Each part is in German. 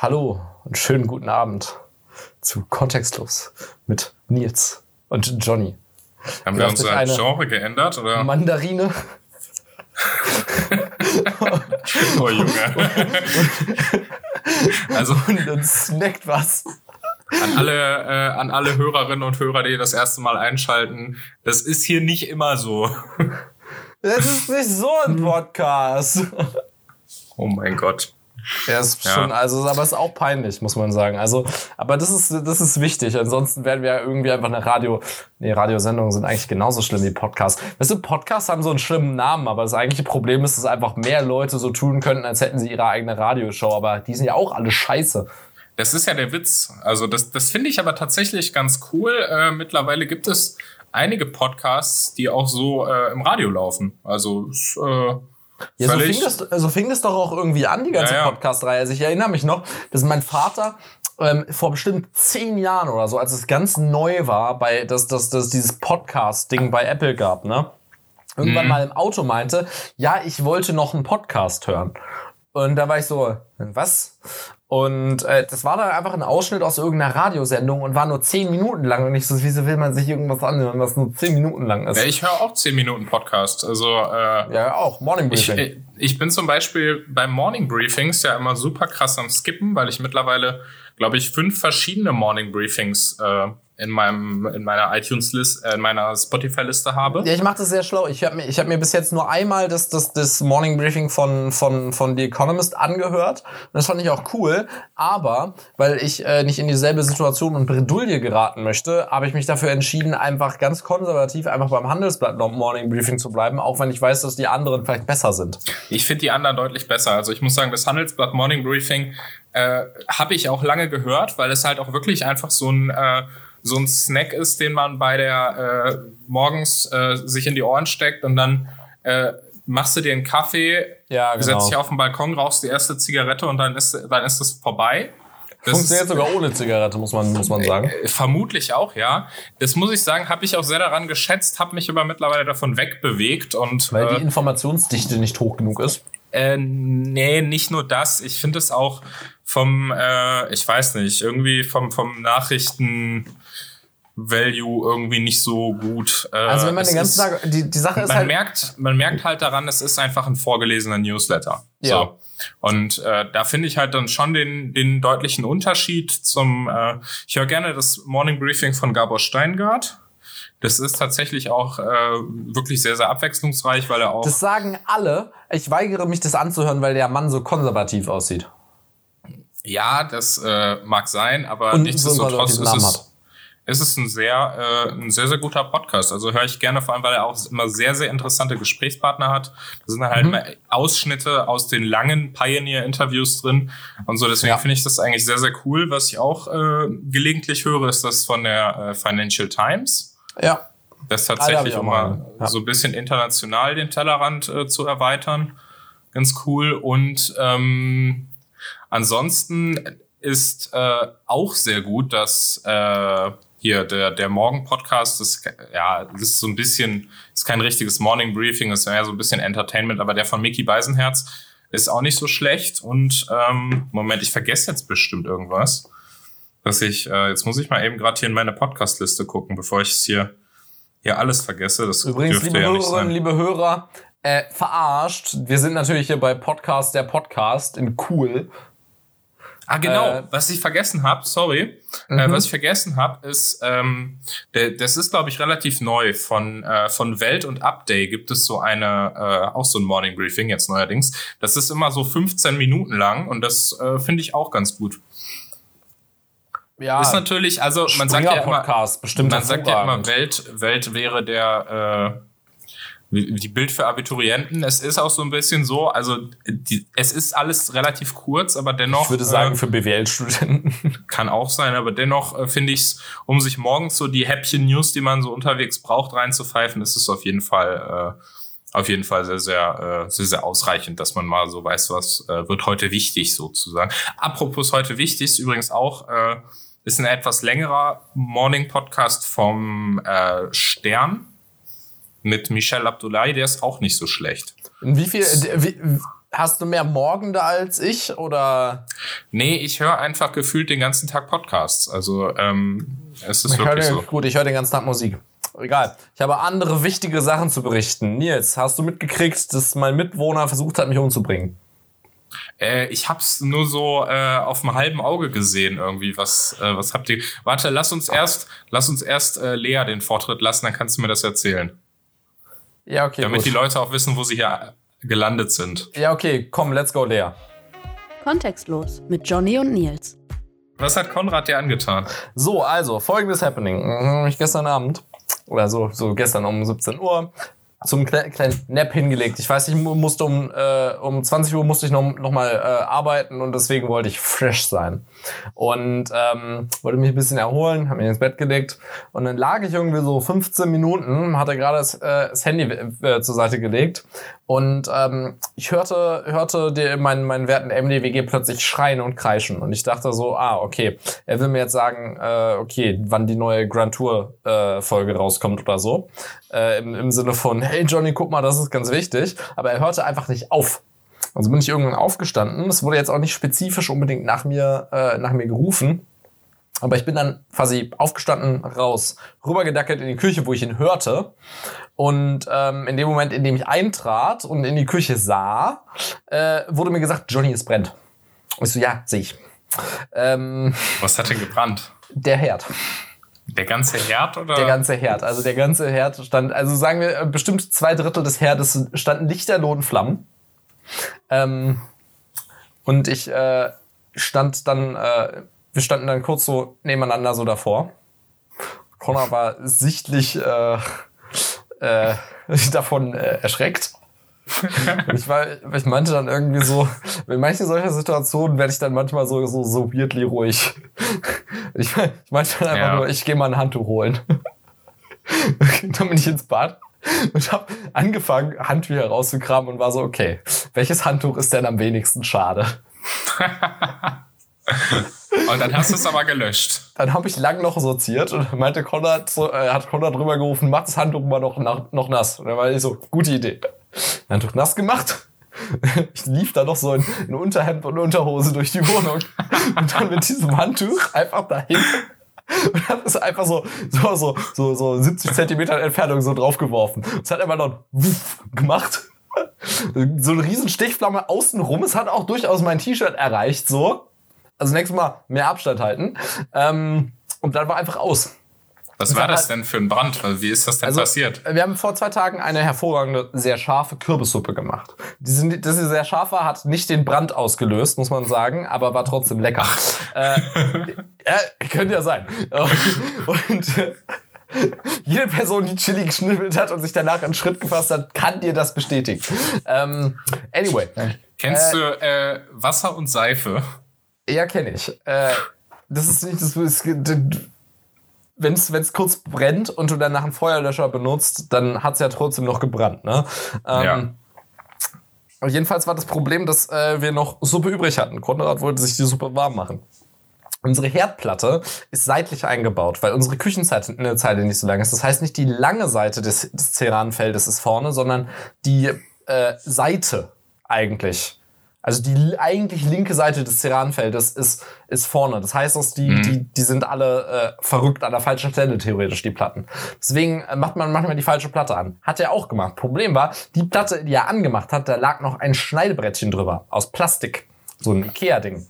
Hallo und schönen guten Abend zu Kontextlos mit Nils und Johnny. Haben wir unser Genre geändert? Oder? Mandarine. oh Junge. also und dann snackt was. An alle, äh, an alle Hörerinnen und Hörer, die das erste Mal einschalten, das ist hier nicht immer so. Das ist nicht so ein Podcast. Oh mein Gott. Ja, ist ja. schon, also, aber es ist auch peinlich, muss man sagen. Also, aber das ist, das ist wichtig. Ansonsten werden wir irgendwie einfach eine Radio, nee, Radiosendungen sind eigentlich genauso schlimm wie Podcasts. Weißt du, Podcasts haben so einen schlimmen Namen, aber das eigentliche Problem ist, dass einfach mehr Leute so tun könnten, als hätten sie ihre eigene Radioshow. Aber die sind ja auch alle scheiße. Das ist ja der Witz. Also, das, das finde ich aber tatsächlich ganz cool. Äh, mittlerweile gibt es einige Podcasts, die auch so äh, im Radio laufen. Also, äh, ja, so fing, das, so fing das doch auch irgendwie an, die ganze ja, ja. Podcast-Reihe. Also ich erinnere mich noch, dass mein Vater ähm, vor bestimmt zehn Jahren oder so, als es ganz neu war, bei dass das, das dieses Podcast-Ding bei Apple gab, ne? Irgendwann mhm. mal im Auto meinte, ja, ich wollte noch einen Podcast hören. Und da war ich so, was? Und äh, das war dann einfach ein Ausschnitt aus irgendeiner Radiosendung und war nur zehn Minuten lang. Und ich so, wieso will man sich irgendwas anhören, was nur zehn Minuten lang ist? Ja, ich höre auch zehn Minuten Podcast. Also äh, ja, auch Morning Briefing. Ich, ich bin zum Beispiel beim Morning Briefings ja immer super krass am Skippen, weil ich mittlerweile, glaube ich, fünf verschiedene Morning Briefings äh, in meinem in meiner iTunes List äh, in meiner Spotify Liste habe. Ja, ich mache das sehr schlau. Ich habe mir ich habe mir bis jetzt nur einmal das das das Morning Briefing von von von The Economist angehört. Und das fand ich auch cool, aber weil ich äh, nicht in dieselbe Situation und Bredouille geraten möchte, habe ich mich dafür entschieden, einfach ganz konservativ einfach beim Handelsblatt Morning Briefing zu bleiben, auch wenn ich weiß, dass die anderen vielleicht besser sind. Ich finde die anderen deutlich besser. Also ich muss sagen, das Handelsblatt Morning Briefing äh, habe ich auch lange gehört, weil es halt auch wirklich einfach so ein äh, so ein Snack ist, den man bei der äh, morgens äh, sich in die Ohren steckt und dann äh, machst du dir einen Kaffee, ja, genau. setzt dich auf den Balkon, rauchst die erste Zigarette und dann ist dann ist es vorbei. Das Funktioniert sogar ohne Zigarette, muss man, muss man sagen. Äh, vermutlich auch, ja. Das muss ich sagen, habe ich auch sehr daran geschätzt, habe mich aber mittlerweile davon wegbewegt und. Weil die äh, Informationsdichte nicht hoch genug ist. Äh, nee, nicht nur das. Ich finde es auch vom, äh, ich weiß nicht, irgendwie vom, vom Nachrichten. Value irgendwie nicht so gut. Äh, also wenn man den ganzen Tag, die, die Sache ist man halt. Merkt, man merkt halt daran, es ist einfach ein vorgelesener Newsletter. Ja. So. Und äh, da finde ich halt dann schon den, den deutlichen Unterschied zum, äh, ich höre gerne das Morning Briefing von Gabor Steingart. Das ist tatsächlich auch äh, wirklich sehr, sehr abwechslungsreich, weil er auch. Das sagen alle. Ich weigere mich, das anzuhören, weil der Mann so konservativ aussieht. Ja, das äh, mag sein, aber Und nichtsdestotrotz so ist es, ist es ein sehr, äh, ein sehr, sehr guter Podcast. Also höre ich gerne, vor allem, weil er auch immer sehr, sehr interessante Gesprächspartner hat. Da sind halt mhm. immer Ausschnitte aus den langen Pioneer-Interviews drin und so. Deswegen ja. finde ich das eigentlich sehr, sehr cool. Was ich auch äh, gelegentlich höre, ist das von der äh, Financial Times. Ja. Das tatsächlich, um mal ja. so ein bisschen international den Tellerrand äh, zu erweitern. Ganz cool. Und ähm, ansonsten ist äh, auch sehr gut, dass äh, hier der der Morgen Podcast ist ja das ist so ein bisschen ist kein richtiges Morning Briefing, ist ja so ein bisschen Entertainment, aber der von Mickey Beisenherz ist auch nicht so schlecht und ähm, Moment, ich vergesse jetzt bestimmt irgendwas dass ich, äh, jetzt muss ich mal eben gerade hier in meine Podcast-Liste gucken, bevor ich es hier, hier alles vergesse. Das Übrigens, liebe ja Hörerinnen, liebe Hörer, äh, verarscht. Wir sind natürlich hier bei Podcast, der Podcast in cool. Ah, genau. Äh, was ich vergessen habe, sorry. Äh, mhm. Äh, was ich vergessen habe, ist, ähm, das ist, glaube ich, relativ neu. Von, äh, von Welt und Update gibt es so eine, äh, auch so ein Morning Briefing jetzt neuerdings. Das ist immer so 15 Minuten lang und das äh, finde ich auch ganz gut ja, ist natürlich, also man sagt ja immer, bestimmt man sagt ja immer, Welt, Welt wäre der äh, die Bild für Abiturienten. Es ist auch so ein bisschen so, also die, es ist alles relativ kurz, aber dennoch. Ich würde sagen, äh, für BWL-Studenten. Kann auch sein, aber dennoch äh, finde ich es, um sich morgens so die Häppchen News, die man so unterwegs braucht, reinzupfeifen, ist es auf jeden Fall. Äh, auf jeden Fall sehr, sehr, äh, sehr, sehr ausreichend, dass man mal so weiß, was äh, wird heute wichtig sozusagen. Apropos heute wichtig ist übrigens auch äh, ist ein etwas längerer Morning-Podcast vom äh, Stern mit Michel Abdullahi, der ist auch nicht so schlecht. Wie viel, wie, hast du mehr Morgen da als ich oder? Nee, ich höre einfach gefühlt den ganzen Tag Podcasts. Also ähm, es ist ich wirklich den, so. Gut, ich höre den ganzen Tag Musik. Egal. Ich habe andere wichtige Sachen zu berichten. Nils, hast du mitgekriegt, dass mein Mitwohner versucht hat, mich umzubringen? Äh, ich hab's nur so äh, auf dem halben Auge gesehen irgendwie. Was, äh, was habt ihr? Warte, lass uns erst, lass uns erst äh, Lea den Vortritt lassen, dann kannst du mir das erzählen. Ja, okay. Damit gut. die Leute auch wissen, wo sie hier gelandet sind. Ja, okay, komm, let's go, Lea. Kontextlos mit Johnny und Nils. Was hat Konrad dir angetan? So, also, folgendes Happening. Mhm, ich gestern Abend, oder so, so gestern um 17 Uhr, zum kleinen Nap hingelegt. Ich weiß, ich musste um, äh, um 20 Uhr musste ich noch, noch mal äh, arbeiten und deswegen wollte ich fresh sein. Und ähm, wollte mich ein bisschen erholen, habe mich ins Bett gelegt und dann lag ich irgendwie so 15 Minuten, hatte gerade das, äh, das Handy äh, zur Seite gelegt und ähm, ich hörte, hörte die, meinen, meinen werten MDWG plötzlich schreien und kreischen. Und ich dachte so, ah, okay, er will mir jetzt sagen, äh, okay, wann die neue Grand Tour äh, Folge rauskommt oder so. Äh, im, Im Sinne von, hey Johnny, guck mal, das ist ganz wichtig. Aber er hörte einfach nicht auf. Also bin ich irgendwann aufgestanden. Es wurde jetzt auch nicht spezifisch unbedingt nach mir, äh, nach mir gerufen. Aber ich bin dann quasi aufgestanden, raus, rübergedackelt in die Küche, wo ich ihn hörte. Und ähm, in dem Moment, in dem ich eintrat und in die Küche sah, äh, wurde mir gesagt, Johnny, es brennt. Und ich so, ja, sehe ich. Ähm, Was hat denn gebrannt? Der Herd. Der ganze Herd oder? Der ganze Herd. Also der ganze Herd stand, also sagen wir, bestimmt zwei Drittel des Herdes standen lichterloh in Flammen. Ähm, und ich äh, stand dann äh, wir standen dann kurz so nebeneinander so davor. Connor war sichtlich äh, äh, davon äh, erschreckt. ich, war, ich meinte dann irgendwie so, in manchen solcher Situationen werde ich dann manchmal so, so, so weirdly ruhig. Ich, ich meinte dann einfach ja. nur, ich gehe mal ein Handtuch holen. dann bin ich ins Bad und habe angefangen, Handtücher rauszukramen und war so, okay, welches Handtuch ist denn am wenigsten schade? Und dann hast du es aber gelöscht. Dann habe ich lang noch sortiert und meinte Konrad, so, äh, hat Konrad drüber gerufen, mach das Handtuch mal noch, noch, noch nass. Und dann war ich so, gute Idee. Handtuch nass gemacht. Ich lief da noch so in, in Unterhemd und Unterhose durch die Wohnung und dann mit diesem Handtuch einfach dahin und hab es einfach so, so, so, so, so 70 Zentimeter Entfernung so draufgeworfen. Es hat einfach noch wuff gemacht. So eine riesen Stichflamme außenrum. Es hat auch durchaus mein T-Shirt erreicht, so. Also nächstes Mal mehr Abstand halten. Ähm, und dann war einfach aus. Was war das denn für ein Brand? Wie ist das denn also, passiert? Wir haben vor zwei Tagen eine hervorragende, sehr scharfe Kürbissuppe gemacht. Diese, sie sehr scharf war, hat nicht den Brand ausgelöst, muss man sagen, aber war trotzdem lecker. äh, ja, könnte ja sein. Und äh, jede Person, die Chili geschnippelt hat und sich danach einen Schritt gefasst hat, kann dir das bestätigen. Ähm, anyway. Kennst äh, du äh, Wasser und Seife? Ja, kenne ich. Äh, das ist nicht das. Wenn es kurz brennt und du danach einen Feuerlöscher benutzt, dann hat es ja trotzdem noch gebrannt. Ne? Ähm, ja. Jedenfalls war das Problem, dass äh, wir noch Suppe übrig hatten. Konrad wollte sich die Suppe warm machen. Unsere Herdplatte ist seitlich eingebaut, weil unsere Küchenzeile nicht so lang ist. Das heißt, nicht die lange Seite des, des Ceranfeldes ist vorne, sondern die äh, Seite eigentlich also die eigentlich linke Seite des Ceranfeldes ist, ist vorne. Das heißt, dass die, mhm. die, die sind alle äh, verrückt an der falschen Stelle, theoretisch, die Platten. Deswegen äh, macht man manchmal die falsche Platte an. Hat er auch gemacht. Problem war, die Platte, die er angemacht hat, da lag noch ein Schneidebrettchen drüber. Aus Plastik. So ein Ikea-Ding.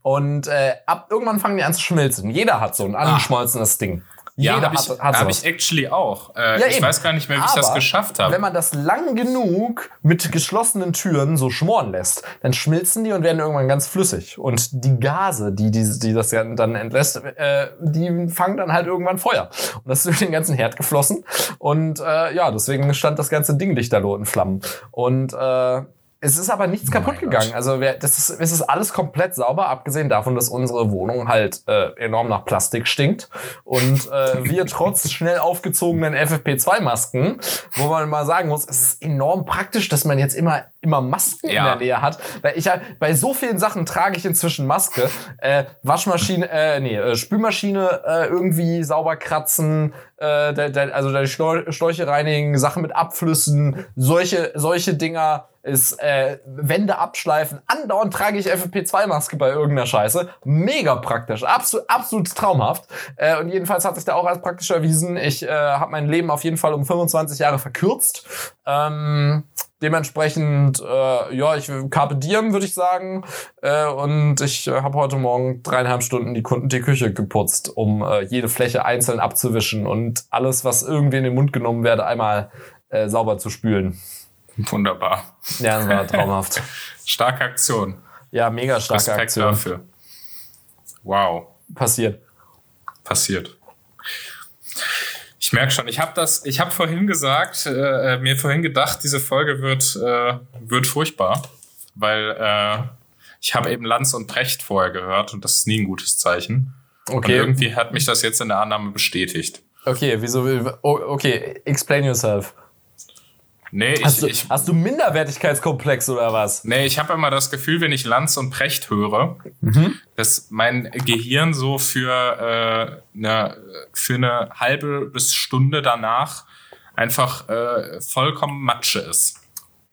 Und äh, ab irgendwann fangen die an zu schmelzen. Jeder hat so ein ah. angeschmolzenes Ding. Ja, habe ich, hab ich actually auch. Äh, ja, ich eben. weiß gar nicht mehr, wie ich das geschafft habe. Wenn man das lang genug mit geschlossenen Türen so schmoren lässt, dann schmilzen die und werden irgendwann ganz flüssig. Und die Gase, die, die, die das dann entlässt, äh, die fangen dann halt irgendwann Feuer. Und das ist durch den ganzen Herd geflossen. Und äh, ja, deswegen stand das ganze Ding lichterloh in Flammen. Und äh, es ist aber nichts oh kaputt gegangen. Gott. Also wir, das ist, es ist alles komplett sauber, abgesehen davon, dass unsere Wohnung halt äh, enorm nach Plastik stinkt und äh, wir trotz schnell aufgezogenen FFP2-Masken, wo man mal sagen muss, es ist enorm praktisch, dass man jetzt immer immer Masken ja. in der Nähe hat, weil ich bei so vielen Sachen trage ich inzwischen Maske, äh, Waschmaschine, äh, nee, äh, Spülmaschine äh, irgendwie sauber kratzen, äh, der, der, also der Schläuche reinigen, Sachen mit Abflüssen, solche solche Dinger ist äh, Wände abschleifen. Andauernd trage ich FFP2-Maske bei irgendeiner Scheiße. Mega praktisch. Absolut, absolut traumhaft. Äh, und jedenfalls hat sich da auch als praktisch erwiesen. Ich äh, habe mein Leben auf jeden Fall um 25 Jahre verkürzt. Ähm, dementsprechend, äh, ja, ich Carpe Diem, würde ich sagen. Äh, und ich äh, habe heute Morgen dreieinhalb Stunden die, die Küche geputzt, um äh, jede Fläche einzeln abzuwischen und alles, was irgendwie in den Mund genommen werde, einmal äh, sauber zu spülen. Wunderbar. Ja, das war traumhaft. starke Aktion. Ja, mega starke Respekt Aktion. dafür. Wow. Passiert. Passiert. Ich merke schon, ich habe das, ich habe vorhin gesagt, äh, mir vorhin gedacht, diese Folge wird, äh, wird furchtbar, weil äh, ich habe eben Lanz und Precht vorher gehört und das ist nie ein gutes Zeichen. Okay. Und irgendwie hat mich das jetzt in der Annahme bestätigt. Okay, wieso? Oh, okay, explain yourself. Nee, hast, ich, du, ich, hast du Minderwertigkeitskomplex oder was? Nee, ich habe immer das Gefühl, wenn ich Lanz und Precht höre, mhm. dass mein Gehirn so für, äh, eine, für eine halbe bis Stunde danach einfach äh, vollkommen Matsche ist.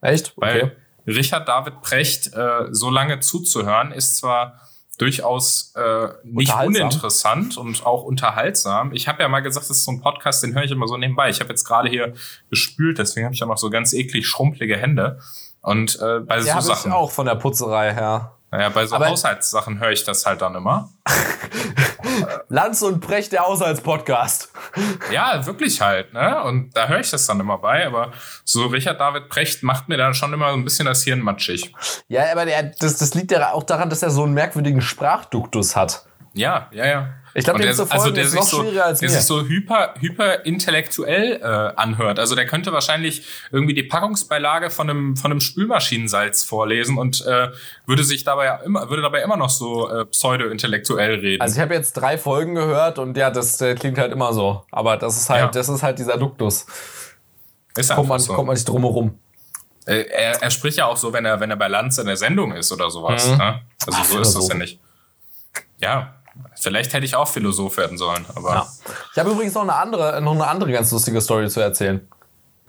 Echt? Okay. Weil Richard David Precht äh, so lange zuzuhören, ist zwar durchaus äh, nicht uninteressant und auch unterhaltsam. Ich habe ja mal gesagt, das ist so ein Podcast, den höre ich immer so nebenbei. Ich habe jetzt gerade hier gespült, deswegen habe ich ja noch so ganz eklig schrumpelige Hände. Und äh, bei ja, so Sachen. Ich auch von der Putzerei her. Naja, bei so Aber Haushaltssachen höre ich das halt dann immer. Lanz und Brecht, der Haushaltspodcast. Ja, wirklich halt, ne? Und da höre ich das dann immer bei. Aber so Richard David Brecht macht mir dann schon immer ein bisschen das Hirn matschig. Ja, aber der, das, das liegt ja auch daran, dass er so einen merkwürdigen Sprachduktus hat. Ja, ja, ja. Ich glaube, der, also der ist noch so, schwieriger als der mir. sich so hyper, hyper intellektuell äh, anhört. Also der könnte wahrscheinlich irgendwie die Packungsbeilage von einem, von einem Spülmaschinensalz vorlesen und äh, würde sich dabei immer, würde dabei immer noch so äh, pseudo-intellektuell reden. Also ich habe jetzt drei Folgen gehört und ja, das der klingt halt immer so. Aber das ist halt, ja. das ist halt dieser Duktus. Ist kommt man, so. kommt man nicht drum herum. Äh, er, er spricht ja auch so, wenn er, wenn er bei Lanz in der Sendung ist oder sowas. Mhm. Ne? Also Ach, so ist das ja nicht. Ja, Vielleicht hätte ich auch Philosoph werden sollen, aber. Ja. Ich habe übrigens noch eine andere, noch eine andere ganz lustige Story zu erzählen.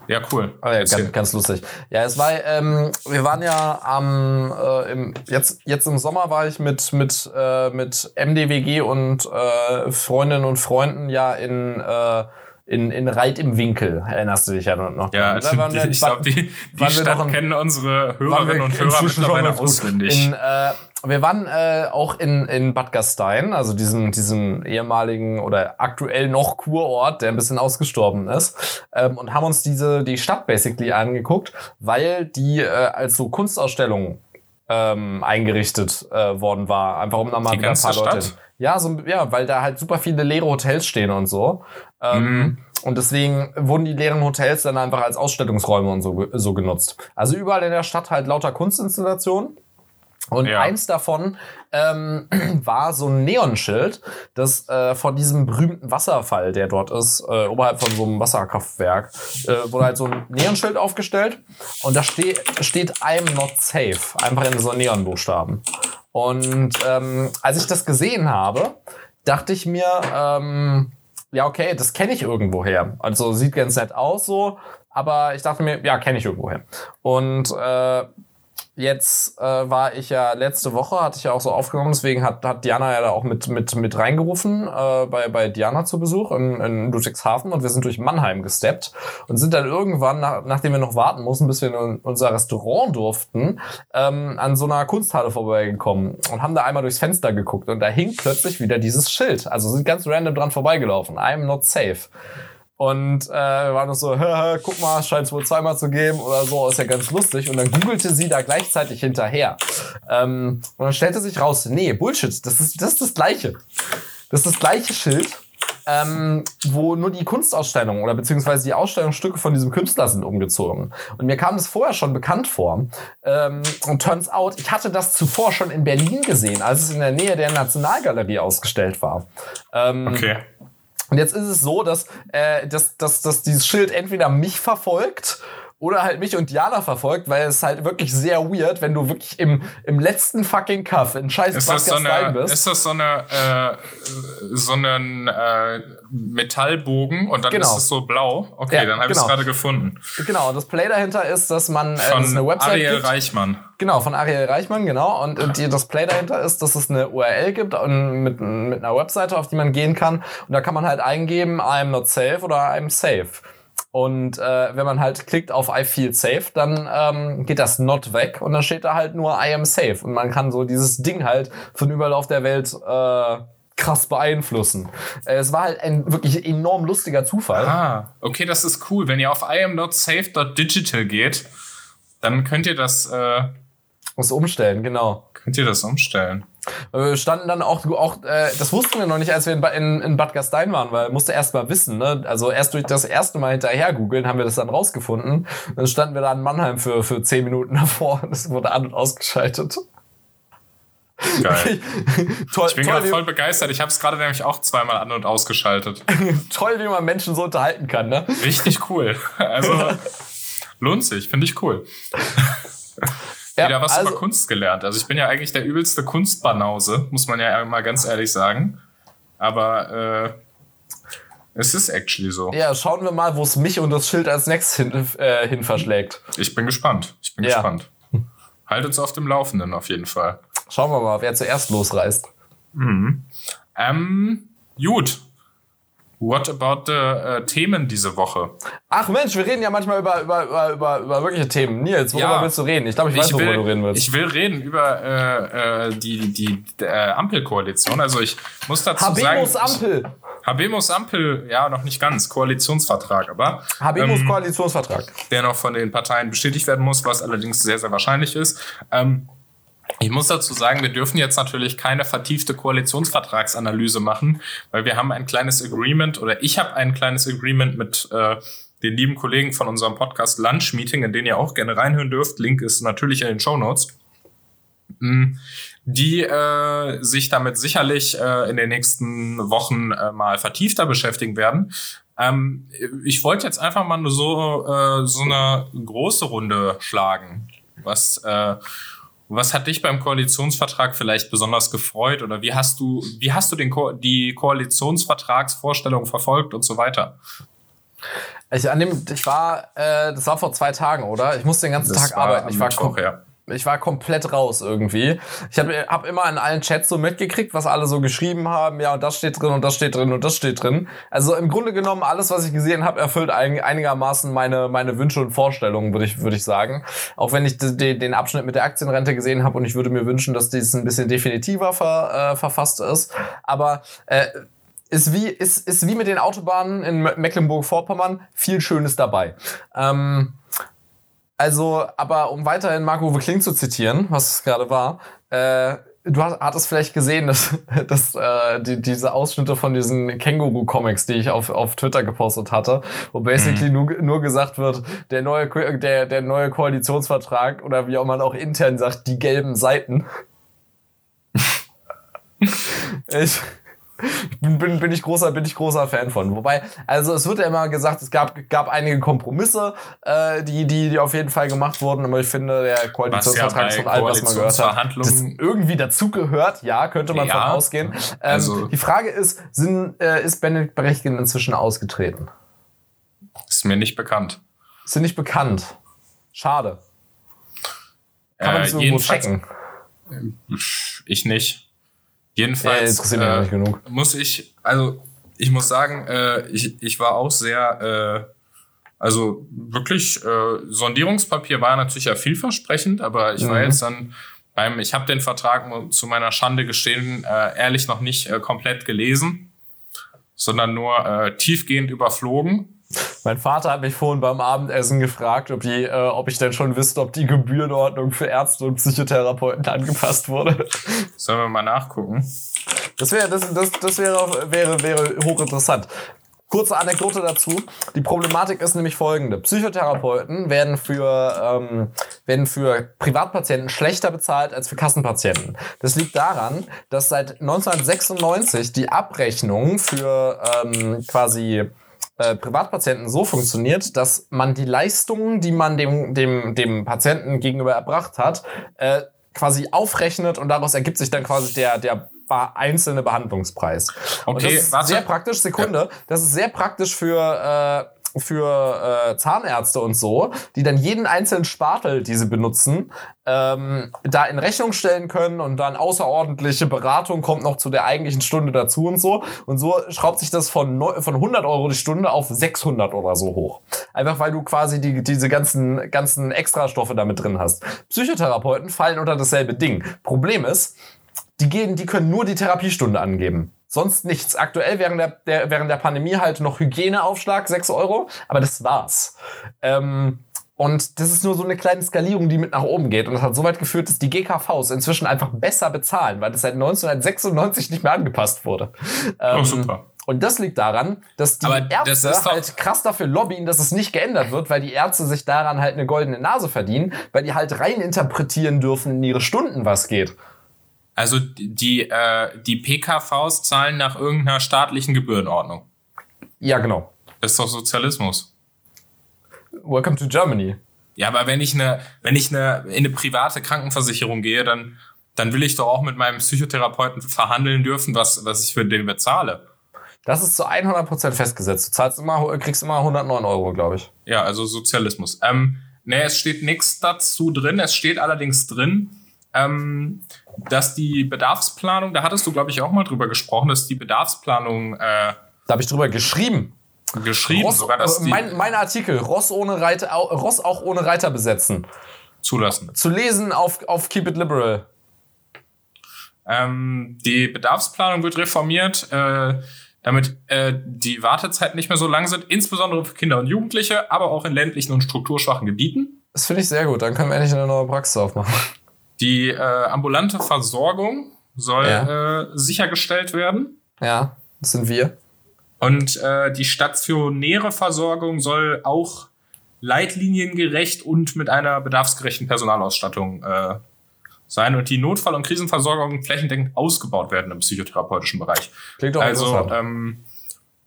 Ja, cool. Oh, ja, ganz, ganz, lustig. Ja, es war, ähm, wir waren ja am, äh, im, jetzt, jetzt im Sommer war ich mit, mit, äh, mit MDWG und äh, Freundinnen und Freunden ja in, äh, in, in Reit im Winkel, erinnerst du dich ja noch? Ja, da waren wir, ich glaube, die, die Stadt noch, kennen unsere Hörerinnen und Hörer mittlerweile auswendig. In, äh, wir waren äh, auch in, in Bad Gastein, also diesem, diesem ehemaligen oder aktuell noch Kurort, der ein bisschen ausgestorben ist, ähm, und haben uns diese die Stadt basically angeguckt, weil die äh, als so Kunstausstellung ähm, eingerichtet äh, worden war, einfach um da mal wieder ein paar Leute. Stadt? Ja, so, ja, weil da halt super viele leere Hotels stehen und so. Ähm, mhm. Und deswegen wurden die leeren Hotels dann einfach als Ausstellungsräume und so, so genutzt. Also überall in der Stadt halt lauter Kunstinstallationen. Und ja. eins davon ähm, war so ein Neonschild, das äh, von diesem berühmten Wasserfall, der dort ist, äh, oberhalb von so einem Wasserkraftwerk, äh, wurde halt so ein Neonschild aufgestellt und da ste steht I'm not safe, einfach in so Neonbuchstaben. Und ähm, als ich das gesehen habe, dachte ich mir, ähm, ja okay, das kenne ich irgendwoher. Also sieht ganz nett aus so, aber ich dachte mir, ja, kenne ich irgendwoher. Und äh, Jetzt äh, war ich ja letzte Woche, hatte ich ja auch so aufgenommen, deswegen hat, hat Diana ja da auch mit, mit, mit reingerufen äh, bei, bei Diana zu Besuch in, in Ludwigshafen und wir sind durch Mannheim gesteppt und sind dann irgendwann, nach, nachdem wir noch warten mussten, bis wir in unser Restaurant durften, ähm, an so einer Kunsthalle vorbeigekommen und haben da einmal durchs Fenster geguckt und da hing plötzlich wieder dieses Schild. Also sind ganz random dran vorbeigelaufen. I'm not safe. Und äh, wir waren so, guck mal, scheint es wohl zweimal zu geben oder so, ist ja ganz lustig. Und dann googelte sie da gleichzeitig hinterher. Ähm, und dann stellte sich raus, nee, Bullshit, das ist, das ist das Gleiche. Das ist das gleiche Schild, ähm, wo nur die Kunstausstellung oder beziehungsweise die Ausstellungsstücke von diesem Künstler sind umgezogen. Und mir kam das vorher schon bekannt vor. Ähm, und turns out, ich hatte das zuvor schon in Berlin gesehen, als es in der Nähe der Nationalgalerie ausgestellt war. Ähm, okay. Und jetzt ist es so, dass, äh, dass, dass, dass dieses Schild entweder mich verfolgt oder halt mich und Diana verfolgt, weil es halt wirklich sehr weird, wenn du wirklich im, im letzten fucking Cuff in scheiß ist das so eine, bist. Ist das so eine äh, so einen äh, Metallbogen und dann genau. ist es so blau? Okay, ja, dann habe genau. ich es gerade gefunden. Genau, das Play dahinter ist, dass man äh, von eine Website Ariel gibt. Reichmann. Genau, von Ariel Reichmann, genau. Und, und die, das Play dahinter ist, dass es eine URL gibt und mit, mit einer Webseite, auf die man gehen kann. Und da kann man halt eingeben, I'm not safe oder I'm safe. Und äh, wenn man halt klickt auf I feel safe, dann ähm, geht das Not weg und dann steht da halt nur I am safe. Und man kann so dieses Ding halt von überall auf der Welt äh, krass beeinflussen. Äh, es war halt ein wirklich enorm lustiger Zufall. Ah, okay, das ist cool. Wenn ihr auf I am not safe.digital geht, dann könnt ihr das äh, was umstellen, genau. Könnt ihr das umstellen? Wir standen dann auch, auch äh, das wussten wir noch nicht, als wir in, in, in Bad Gastein waren, weil musste erst mal wissen, ne? Also erst durch das erste Mal hinterher googeln haben wir das dann rausgefunden. Dann standen wir da in Mannheim für, für zehn Minuten davor und es wurde an- und ausgeschaltet. Geil. toll, ich bin gerade voll begeistert. Ich habe es gerade nämlich auch zweimal an- und ausgeschaltet. toll, wie man Menschen so unterhalten kann, ne? Richtig cool. Also lohnt sich, finde ich cool. Ja, Wieder was also, über Kunst gelernt. Also ich bin ja eigentlich der übelste Kunstbanause, muss man ja mal ganz ehrlich sagen. Aber äh, es ist actually so. Ja, schauen wir mal, wo es mich und das Schild als nächstes hin, äh, hin verschlägt. Ich bin gespannt. Ich bin ja. gespannt. Halt uns auf dem Laufenden auf jeden Fall. Schauen wir mal, wer zuerst losreißt. Mhm. Ähm, gut. What about the uh, Themen diese Woche? Ach Mensch, wir reden ja manchmal über, über, über, über, über wirkliche Themen. Nils, worüber ja, willst du reden? Ich glaube, ich weiß, ich will, worüber du reden willst. Ich will reden über äh, äh, die, die äh, Ampelkoalition. Also ich muss dazu Habemos sagen... Ampel. Habemos Ampel, ja, noch nicht ganz. Koalitionsvertrag, aber... Habemos ähm, Koalitionsvertrag. Der noch von den Parteien bestätigt werden muss, was allerdings sehr, sehr wahrscheinlich ist. Ähm, ich muss dazu sagen, wir dürfen jetzt natürlich keine vertiefte Koalitionsvertragsanalyse machen, weil wir haben ein kleines Agreement oder ich habe ein kleines Agreement mit äh, den lieben Kollegen von unserem Podcast Lunch Meeting, in den ihr auch gerne reinhören dürft. Link ist natürlich in den Show Notes. Mm, die äh, sich damit sicherlich äh, in den nächsten Wochen äh, mal vertiefter beschäftigen werden. Ähm, ich wollte jetzt einfach mal nur so äh, so eine große Runde schlagen, was äh, was hat dich beim Koalitionsvertrag vielleicht besonders gefreut oder wie hast du, wie hast du den Ko die Koalitionsvertragsvorstellung verfolgt und so weiter? Ich, an dem, ich war, äh, das war vor zwei Tagen, oder? Ich musste den ganzen das Tag arbeiten. Ich war, Mittwoch, ja ich war komplett raus irgendwie. Ich habe hab immer in allen Chats so mitgekriegt, was alle so geschrieben haben. Ja, und das steht drin und das steht drin und das steht drin. Also im Grunde genommen alles, was ich gesehen habe, erfüllt einigermaßen meine meine Wünsche und Vorstellungen, würde ich würde ich sagen. Auch wenn ich den Abschnitt mit der Aktienrente gesehen habe und ich würde mir wünschen, dass dies ein bisschen definitiver ver, äh, verfasst ist. Aber äh, ist wie, ist, ist wie mit den Autobahnen in Mecklenburg-Vorpommern viel Schönes dabei. Ähm, also, aber um weiterhin Marco Kling zu zitieren, was es gerade war, äh, du hast, hattest vielleicht gesehen, dass, dass äh, die, diese Ausschnitte von diesen Känguru-Comics, die ich auf, auf Twitter gepostet hatte, wo basically mhm. nur, nur gesagt wird, der neue, der, der neue Koalitionsvertrag oder wie auch man auch intern sagt, die gelben Seiten. ich, bin, bin, ich großer, bin ich großer Fan von. Wobei, also es wird ja immer gesagt, es gab, gab einige Kompromisse, äh, die, die, die auf jeden Fall gemacht wurden, aber ich finde, der Koalitionsvertrag ist von allem, was man gehört hat, das irgendwie dazugehört, ja, könnte man ja, von ausgehen. Ähm, also, die Frage ist, sind, äh, ist Benedikt Berechtigen inzwischen ausgetreten? Ist mir nicht bekannt. Ist nicht bekannt. Schade. Kann man das äh, irgendwo checken? Ich nicht. Jedenfalls äh, muss ich, also ich muss sagen, äh, ich, ich war auch sehr, äh, also wirklich, äh, Sondierungspapier war natürlich ja vielversprechend, aber ich mhm. war jetzt dann beim, ich habe den Vertrag zu meiner Schande gestehen, äh, ehrlich noch nicht äh, komplett gelesen, sondern nur äh, tiefgehend überflogen. Mein Vater hat mich vorhin beim Abendessen gefragt, ob, die, äh, ob ich denn schon wüsste, ob die Gebührenordnung für Ärzte und Psychotherapeuten angepasst wurde. Sollen wir mal nachgucken? Das wäre das, das, das wäre, wäre, wäre hochinteressant. Kurze Anekdote dazu. Die Problematik ist nämlich folgende. Psychotherapeuten werden für, ähm, werden für Privatpatienten schlechter bezahlt als für Kassenpatienten. Das liegt daran, dass seit 1996 die Abrechnung für ähm, quasi äh, Privatpatienten so funktioniert, dass man die Leistungen, die man dem, dem, dem Patienten gegenüber erbracht hat, äh, quasi aufrechnet und daraus ergibt sich dann quasi der, der einzelne Behandlungspreis. Okay, und das ist warte. sehr praktisch, Sekunde, das ist sehr praktisch für äh, für äh, Zahnärzte und so, die dann jeden einzelnen Spatel, die sie benutzen, ähm, da in Rechnung stellen können und dann außerordentliche Beratung kommt noch zu der eigentlichen Stunde dazu und so. Und so schraubt sich das von, von 100 Euro die Stunde auf 600 oder so hoch. Einfach weil du quasi die, diese ganzen, ganzen Extrastoffe damit drin hast. Psychotherapeuten fallen unter dasselbe Ding. Problem ist, die gehen, die können nur die Therapiestunde angeben. Sonst nichts. Aktuell während der, der, während der Pandemie halt noch Hygieneaufschlag, 6 Euro, aber das war's. Ähm, und das ist nur so eine kleine Skalierung, die mit nach oben geht. Und das hat so weit geführt, dass die GKVs inzwischen einfach besser bezahlen, weil das seit 1996 nicht mehr angepasst wurde. Ähm, oh, super. Und das liegt daran, dass die Aber Ärzte halt krass dafür lobbyen, dass es nicht geändert wird, weil die Ärzte sich daran halt eine goldene Nase verdienen, weil die halt rein interpretieren dürfen in ihre Stunden, was geht. Also die, äh, die PKVs zahlen nach irgendeiner staatlichen Gebührenordnung. Ja, genau. Das ist doch Sozialismus. Welcome to Germany. Ja, aber wenn ich eine, wenn ich eine in eine private Krankenversicherung gehe, dann, dann will ich doch auch mit meinem Psychotherapeuten verhandeln dürfen, was, was ich für den bezahle. Das ist zu 100% festgesetzt. Du zahlst immer, kriegst immer 109 Euro, glaube ich. Ja, also Sozialismus. Ähm, nee, es steht nichts dazu drin. Es steht allerdings drin, ähm, dass die Bedarfsplanung, da hattest du, glaube ich, auch mal drüber gesprochen, dass die Bedarfsplanung. Äh, da habe ich drüber geschrieben. Geschrieben, Ross, sogar dass die mein, mein Artikel, Ross, ohne Reiter, Ross auch ohne Reiter besetzen. Zulassen. Zu lesen auf, auf Keep It Liberal. Ähm, die Bedarfsplanung wird reformiert, äh, damit äh, die Wartezeiten nicht mehr so lang sind, insbesondere für Kinder und Jugendliche, aber auch in ländlichen und strukturschwachen Gebieten. Das finde ich sehr gut. Dann können wir endlich eine neue Praxis aufmachen. Die äh, ambulante Versorgung soll ja. äh, sichergestellt werden. Ja, das sind wir. Und äh, die stationäre Versorgung soll auch leitliniengerecht und mit einer bedarfsgerechten Personalausstattung äh, sein und die Notfall- und Krisenversorgung flächendeckend ausgebaut werden im psychotherapeutischen Bereich. Klingt doch also ähm,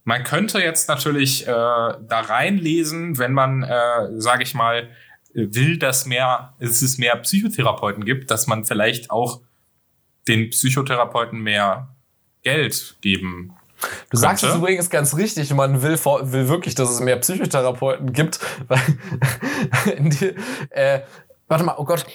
man könnte jetzt natürlich äh, da reinlesen, wenn man, äh, sage ich mal, will, dass mehr, dass es mehr Psychotherapeuten gibt, dass man vielleicht auch den Psychotherapeuten mehr Geld geben Du sagst es übrigens ganz richtig, man will, will wirklich, dass es mehr Psychotherapeuten gibt. Weil die, äh, warte mal, oh Gott.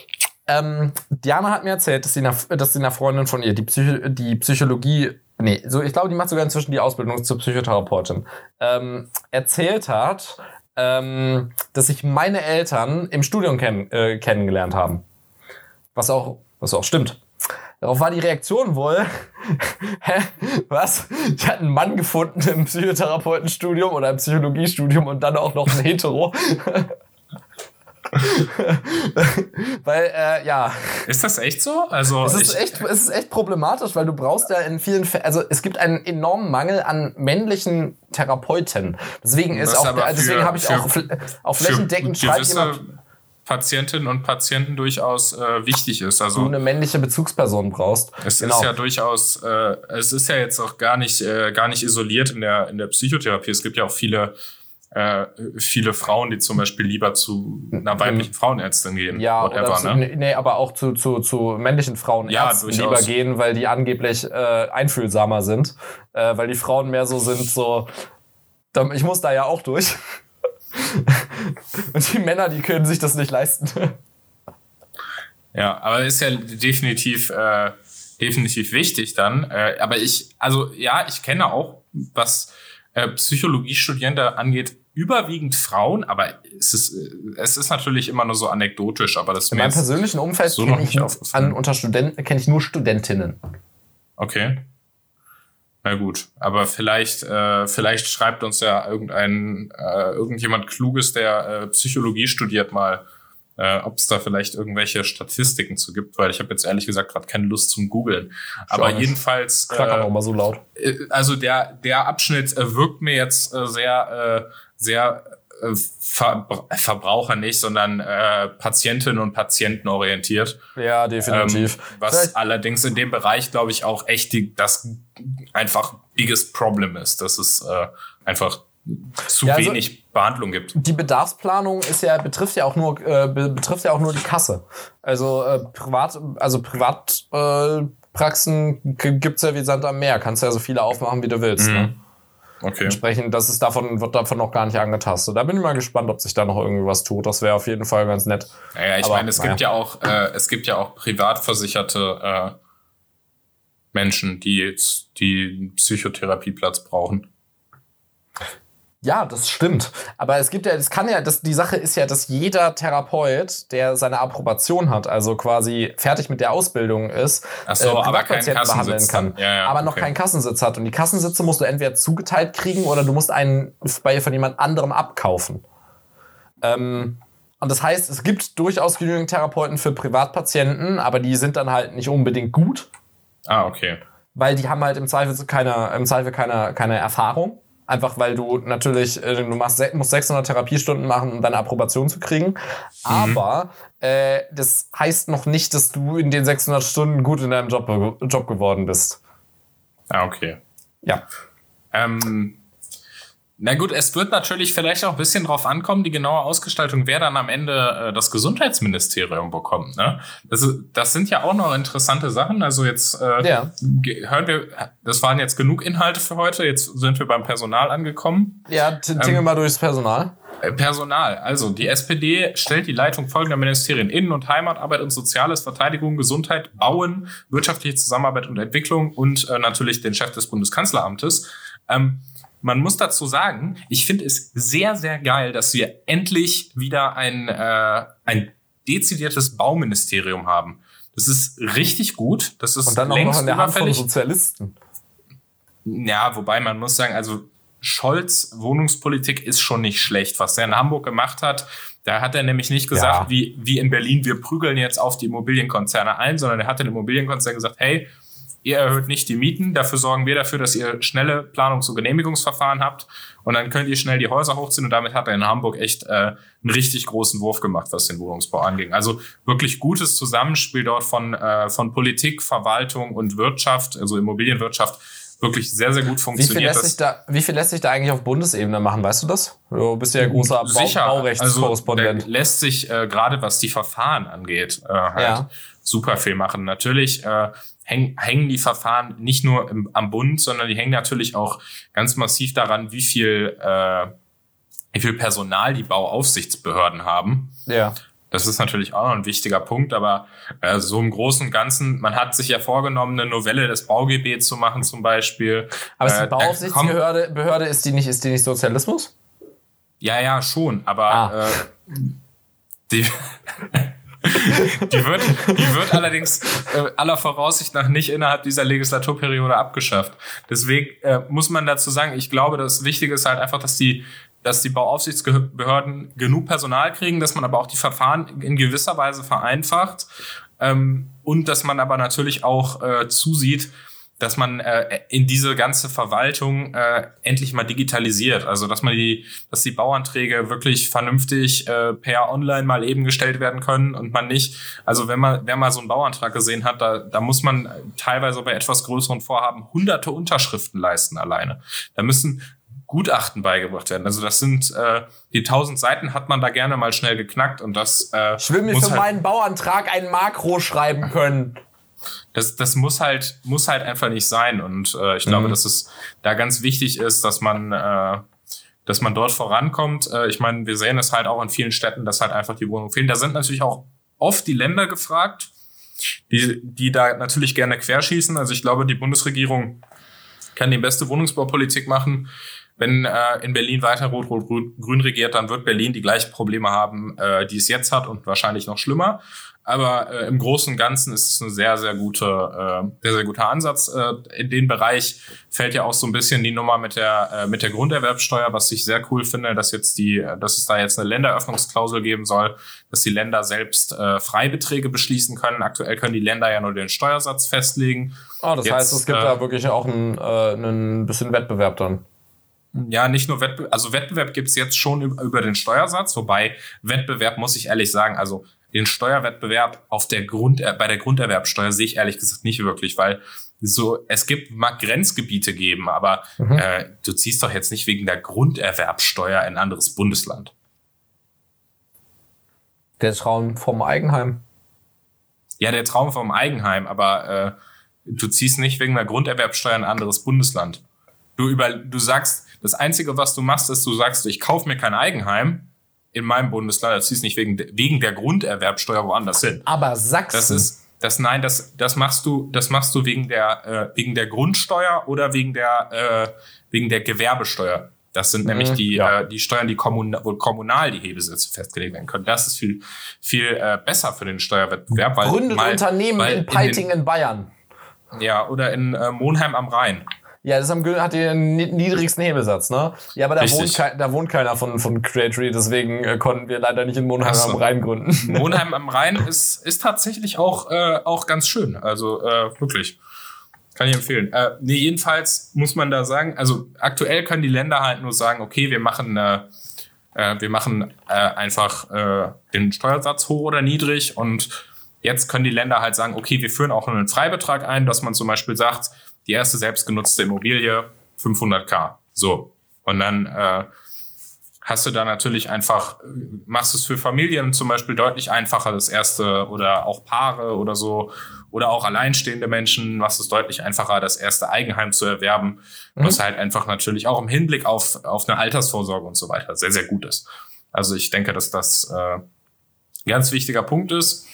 Ähm, Diana hat mir erzählt, dass sie, einer, dass sie einer Freundin von ihr die, Psycho, die Psychologie, nee, so ich glaube, die macht sogar inzwischen die Ausbildung zur Psychotherapeutin, ähm, erzählt hat, ähm, dass sich meine Eltern im Studium kenn äh, kennengelernt haben. Was auch, was auch stimmt. Darauf war die Reaktion wohl, hä, was? Die hat einen Mann gefunden im Psychotherapeutenstudium oder im Psychologiestudium und dann auch noch ein Hetero. weil, äh, ja. Ist das echt so? Also es ist, echt, es ist echt problematisch, weil du brauchst ja in vielen Fällen, also es gibt einen enormen Mangel an männlichen Therapeuten. Deswegen ist auch, für, deswegen habe ich auch auf flächendeckend schreibt jemand. Patientinnen und Patienten durchaus äh, wichtig ist. Also du eine männliche Bezugsperson brauchst. Es genau. ist ja durchaus, äh, es ist ja jetzt auch gar nicht, äh, gar nicht isoliert in der in der Psychotherapie. Es gibt ja auch viele äh, viele Frauen, die zum Beispiel lieber zu einer weiblichen Frauenärztin gehen. Ja, whatever, zu, ne? nee, aber auch zu, zu, zu männlichen Frauenärzten ja, lieber gehen, weil die angeblich äh, einfühlsamer sind. Äh, weil die Frauen mehr so sind, so, ich muss da ja auch durch. Und die Männer, die können sich das nicht leisten. Ja, aber ist ja definitiv, äh, definitiv wichtig dann. Äh, aber ich, also ja, ich kenne auch, was äh, Psychologiestudierende angeht, überwiegend Frauen, aber es ist, es ist natürlich immer nur so anekdotisch, aber das In meinem persönlichen Umfeld so kenne ich an, unter Studenten kenne ich nur Studentinnen. Okay. Na gut, aber vielleicht, äh, vielleicht schreibt uns ja irgendein, äh, irgendjemand Kluges, der äh, Psychologie studiert, mal äh, ob es da vielleicht irgendwelche Statistiken zu gibt, weil ich habe jetzt ehrlich gesagt gerade keine Lust zum Googeln. Aber jedenfalls. Äh, auch mal so laut. Äh, also der, der Abschnitt äh, wirkt mir jetzt äh, sehr, äh, sehr äh, Ver Verbraucher nicht, sondern äh, Patientinnen und Patienten orientiert. Ja, definitiv. Ähm, was Vielleicht. allerdings in dem Bereich, glaube ich, auch echt die, das einfach biggest Problem ist. Das ist äh, einfach zu ja, also wenig Behandlung gibt. Die Bedarfsplanung ist ja betrifft ja auch nur äh, betrifft ja auch nur die Kasse. Also äh, privat also Privatpraxen äh, gibt's ja wie Sand am Meer. Kannst ja so viele aufmachen, wie du willst. Mhm. Ne? Okay. Entsprechend, das ist davon, wird davon noch gar nicht angetastet. Da bin ich mal gespannt, ob sich da noch irgendwie was tut. Das wäre auf jeden Fall ganz nett. Naja, ich meine, es naja. gibt ja auch, äh, es gibt ja auch privatversicherte äh, Menschen, die jetzt die einen Psychotherapieplatz brauchen. Ja, das stimmt. Aber es gibt ja, es kann ja, das, die Sache ist ja, dass jeder Therapeut, der seine Approbation hat, also quasi fertig mit der Ausbildung ist, Ach so, äh, aber keinen behandeln kann, ja, ja, aber okay. noch keinen Kassensitz hat. Und die Kassensitze musst du entweder zugeteilt kriegen oder du musst einen bei von jemand anderem abkaufen. Ähm, und das heißt, es gibt durchaus genügend Therapeuten für Privatpatienten, aber die sind dann halt nicht unbedingt gut. Ah, okay. Weil die haben halt im Zweifel keine, im Zweifel keine, keine Erfahrung. Einfach weil du natürlich, äh, du machst, musst 600 Therapiestunden machen, um deine Approbation zu kriegen. Mhm. Aber äh, das heißt noch nicht, dass du in den 600 Stunden gut in deinem Job, Job geworden bist. Ah, okay. Ja. Ähm, na gut, es wird natürlich vielleicht auch ein bisschen drauf ankommen, die genaue Ausgestaltung, wer dann am Ende äh, das Gesundheitsministerium bekommt. Ne? Das, das sind ja auch noch interessante Sachen. Also jetzt äh, ja. hören wir, das waren jetzt genug Inhalte für heute. Jetzt sind wir beim Personal angekommen. Ja, tinge ähm, mal durchs Personal. Äh, Personal. Also die SPD stellt die Leitung folgender Ministerien Innen- und Heimatarbeit und Soziales, Verteidigung, Gesundheit, Bauen, wirtschaftliche Zusammenarbeit und Entwicklung und äh, natürlich den Chef des Bundeskanzleramtes. Ähm, man muss dazu sagen, ich finde es sehr, sehr geil, dass wir endlich wieder ein, äh, ein dezidiertes Bauministerium haben. Das ist richtig gut. Das ist Und dann längst noch in der Hand von Sozialisten. Ja, wobei man muss sagen, also Scholz Wohnungspolitik ist schon nicht schlecht. Was er in Hamburg gemacht hat, da hat er nämlich nicht gesagt, ja. wie, wie in Berlin, wir prügeln jetzt auf die Immobilienkonzerne ein, sondern er hat den Immobilienkonzern gesagt, hey, ihr erhöht nicht die Mieten, dafür sorgen wir dafür, dass ihr schnelle Planungs- und Genehmigungsverfahren habt und dann könnt ihr schnell die Häuser hochziehen und damit hat er in Hamburg echt äh, einen richtig großen Wurf gemacht, was den Wohnungsbau anging. Also wirklich gutes Zusammenspiel dort von, äh, von Politik, Verwaltung und Wirtschaft, also Immobilienwirtschaft, wirklich sehr, sehr gut funktioniert. Wie viel, lässt sich da, wie viel lässt sich da eigentlich auf Bundesebene machen, weißt du das? Du bist ja großer Sicher, Baurechtskorrespondent. Also, lässt sich äh, gerade, was die Verfahren angeht, äh, halt ja. super viel machen. Natürlich äh, häng, hängen die Verfahren nicht nur im, am Bund, sondern die hängen natürlich auch ganz massiv daran, wie viel, äh, wie viel Personal die Bauaufsichtsbehörden haben. Ja. Das ist natürlich auch noch ein wichtiger Punkt, aber äh, so im Großen und Ganzen, man hat sich ja vorgenommen, eine Novelle des BauGB zu machen zum Beispiel. Aber ist die äh, Bauaufsichtsbehörde Behörde, ist die nicht, ist die nicht Sozialismus? Ja, ja, schon, aber ah. äh, die die, wird, die wird allerdings äh, aller Voraussicht nach nicht innerhalb dieser Legislaturperiode abgeschafft. Deswegen äh, muss man dazu sagen, ich glaube, das Wichtige ist halt einfach, dass die dass die Bauaufsichtsbehörden genug Personal kriegen, dass man aber auch die Verfahren in gewisser Weise vereinfacht ähm, und dass man aber natürlich auch äh, zusieht, dass man äh, in diese ganze Verwaltung äh, endlich mal digitalisiert. Also dass man die, dass die Bauanträge wirklich vernünftig äh, per Online mal eben gestellt werden können und man nicht, also wenn man, wer mal so einen Bauantrag gesehen hat, da, da muss man teilweise bei etwas größeren Vorhaben hunderte Unterschriften leisten alleine. Da müssen Gutachten beigebracht werden. Also das sind äh, die tausend Seiten hat man da gerne mal schnell geknackt und das. Äh, ich will mir für halt meinen Bauantrag ein Makro schreiben können das, das muss halt, muss halt einfach nicht sein. Und äh, ich mhm. glaube, dass es da ganz wichtig ist, dass man, äh, dass man dort vorankommt. Äh, ich meine, wir sehen es halt auch in vielen Städten, dass halt einfach die Wohnungen fehlen. Da sind natürlich auch oft die Länder gefragt, die, die da natürlich gerne querschießen. Also ich glaube, die Bundesregierung kann die beste Wohnungsbaupolitik machen. Wenn äh, in Berlin weiter Rot-Rot-Grün regiert, dann wird Berlin die gleichen Probleme haben, äh, die es jetzt hat und wahrscheinlich noch schlimmer. Aber äh, im Großen und Ganzen ist es ein sehr, sehr guter, äh, sehr, sehr guter Ansatz. Äh, in den Bereich fällt ja auch so ein bisschen die Nummer mit der, äh, mit der Grunderwerbsteuer, was ich sehr cool finde, dass jetzt die, dass es da jetzt eine Länderöffnungsklausel geben soll, dass die Länder selbst äh, Freibeträge beschließen können. Aktuell können die Länder ja nur den Steuersatz festlegen. Oh, das jetzt, heißt, es gibt äh, da wirklich auch ein, äh, ein bisschen Wettbewerb dann. Ja, nicht nur Wettbewerb, also Wettbewerb gibt's jetzt schon über den Steuersatz, wobei Wettbewerb, muss ich ehrlich sagen, also den Steuerwettbewerb auf der Grund, äh, bei der Grunderwerbsteuer sehe ich ehrlich gesagt nicht wirklich, weil so, es gibt, mag Grenzgebiete geben, aber mhm. äh, du ziehst doch jetzt nicht wegen der Grunderwerbsteuer in ein anderes Bundesland. Der Traum vom Eigenheim. Ja, der Traum vom Eigenheim, aber äh, du ziehst nicht wegen der Grunderwerbsteuer in ein anderes Bundesland. Du über, du sagst, das Einzige, was du machst, ist, du sagst, ich kaufe mir kein Eigenheim in meinem Bundesland, das ziehst nicht wegen, wegen der Grunderwerbsteuer woanders hin. Aber Sachsen. Das ist, das nein, das, das machst du, das machst du wegen der, äh, wegen der Grundsteuer oder wegen der, äh, wegen der Gewerbesteuer. Das sind mhm, nämlich die, ja. äh, die Steuern, die kommunal, wo kommunal die Hebesätze festgelegt werden können. Das ist viel, viel äh, besser für den Steuerwettbewerb. Weil Gründet mal, Unternehmen weil in Peiting in, den, in, Bayern. Ja, oder in äh, Monheim am Rhein. Ja, das hat den niedrigsten Hebesatz, ne? Ja, aber da, wohnt, da wohnt keiner von, von Creatory, deswegen äh, konnten wir leider nicht in Monheim so. am Rhein gründen. Monheim am Rhein ist, ist tatsächlich auch, äh, auch ganz schön. Also äh, wirklich. Kann ich empfehlen. Äh, nee, jedenfalls muss man da sagen, also aktuell können die Länder halt nur sagen, okay, wir machen, äh, äh, wir machen äh, einfach äh, den Steuersatz hoch oder niedrig und jetzt können die Länder halt sagen, okay, wir führen auch einen Freibetrag ein, dass man zum Beispiel sagt, die erste selbstgenutzte Immobilie 500k. So. Und dann äh, hast du da natürlich einfach, machst es für Familien zum Beispiel deutlich einfacher, das erste oder auch Paare oder so oder auch alleinstehende Menschen, machst es deutlich einfacher, das erste Eigenheim zu erwerben, mhm. was halt einfach natürlich auch im Hinblick auf, auf eine Altersvorsorge und so weiter sehr, sehr gut ist. Also ich denke, dass das äh, ein ganz wichtiger Punkt ist.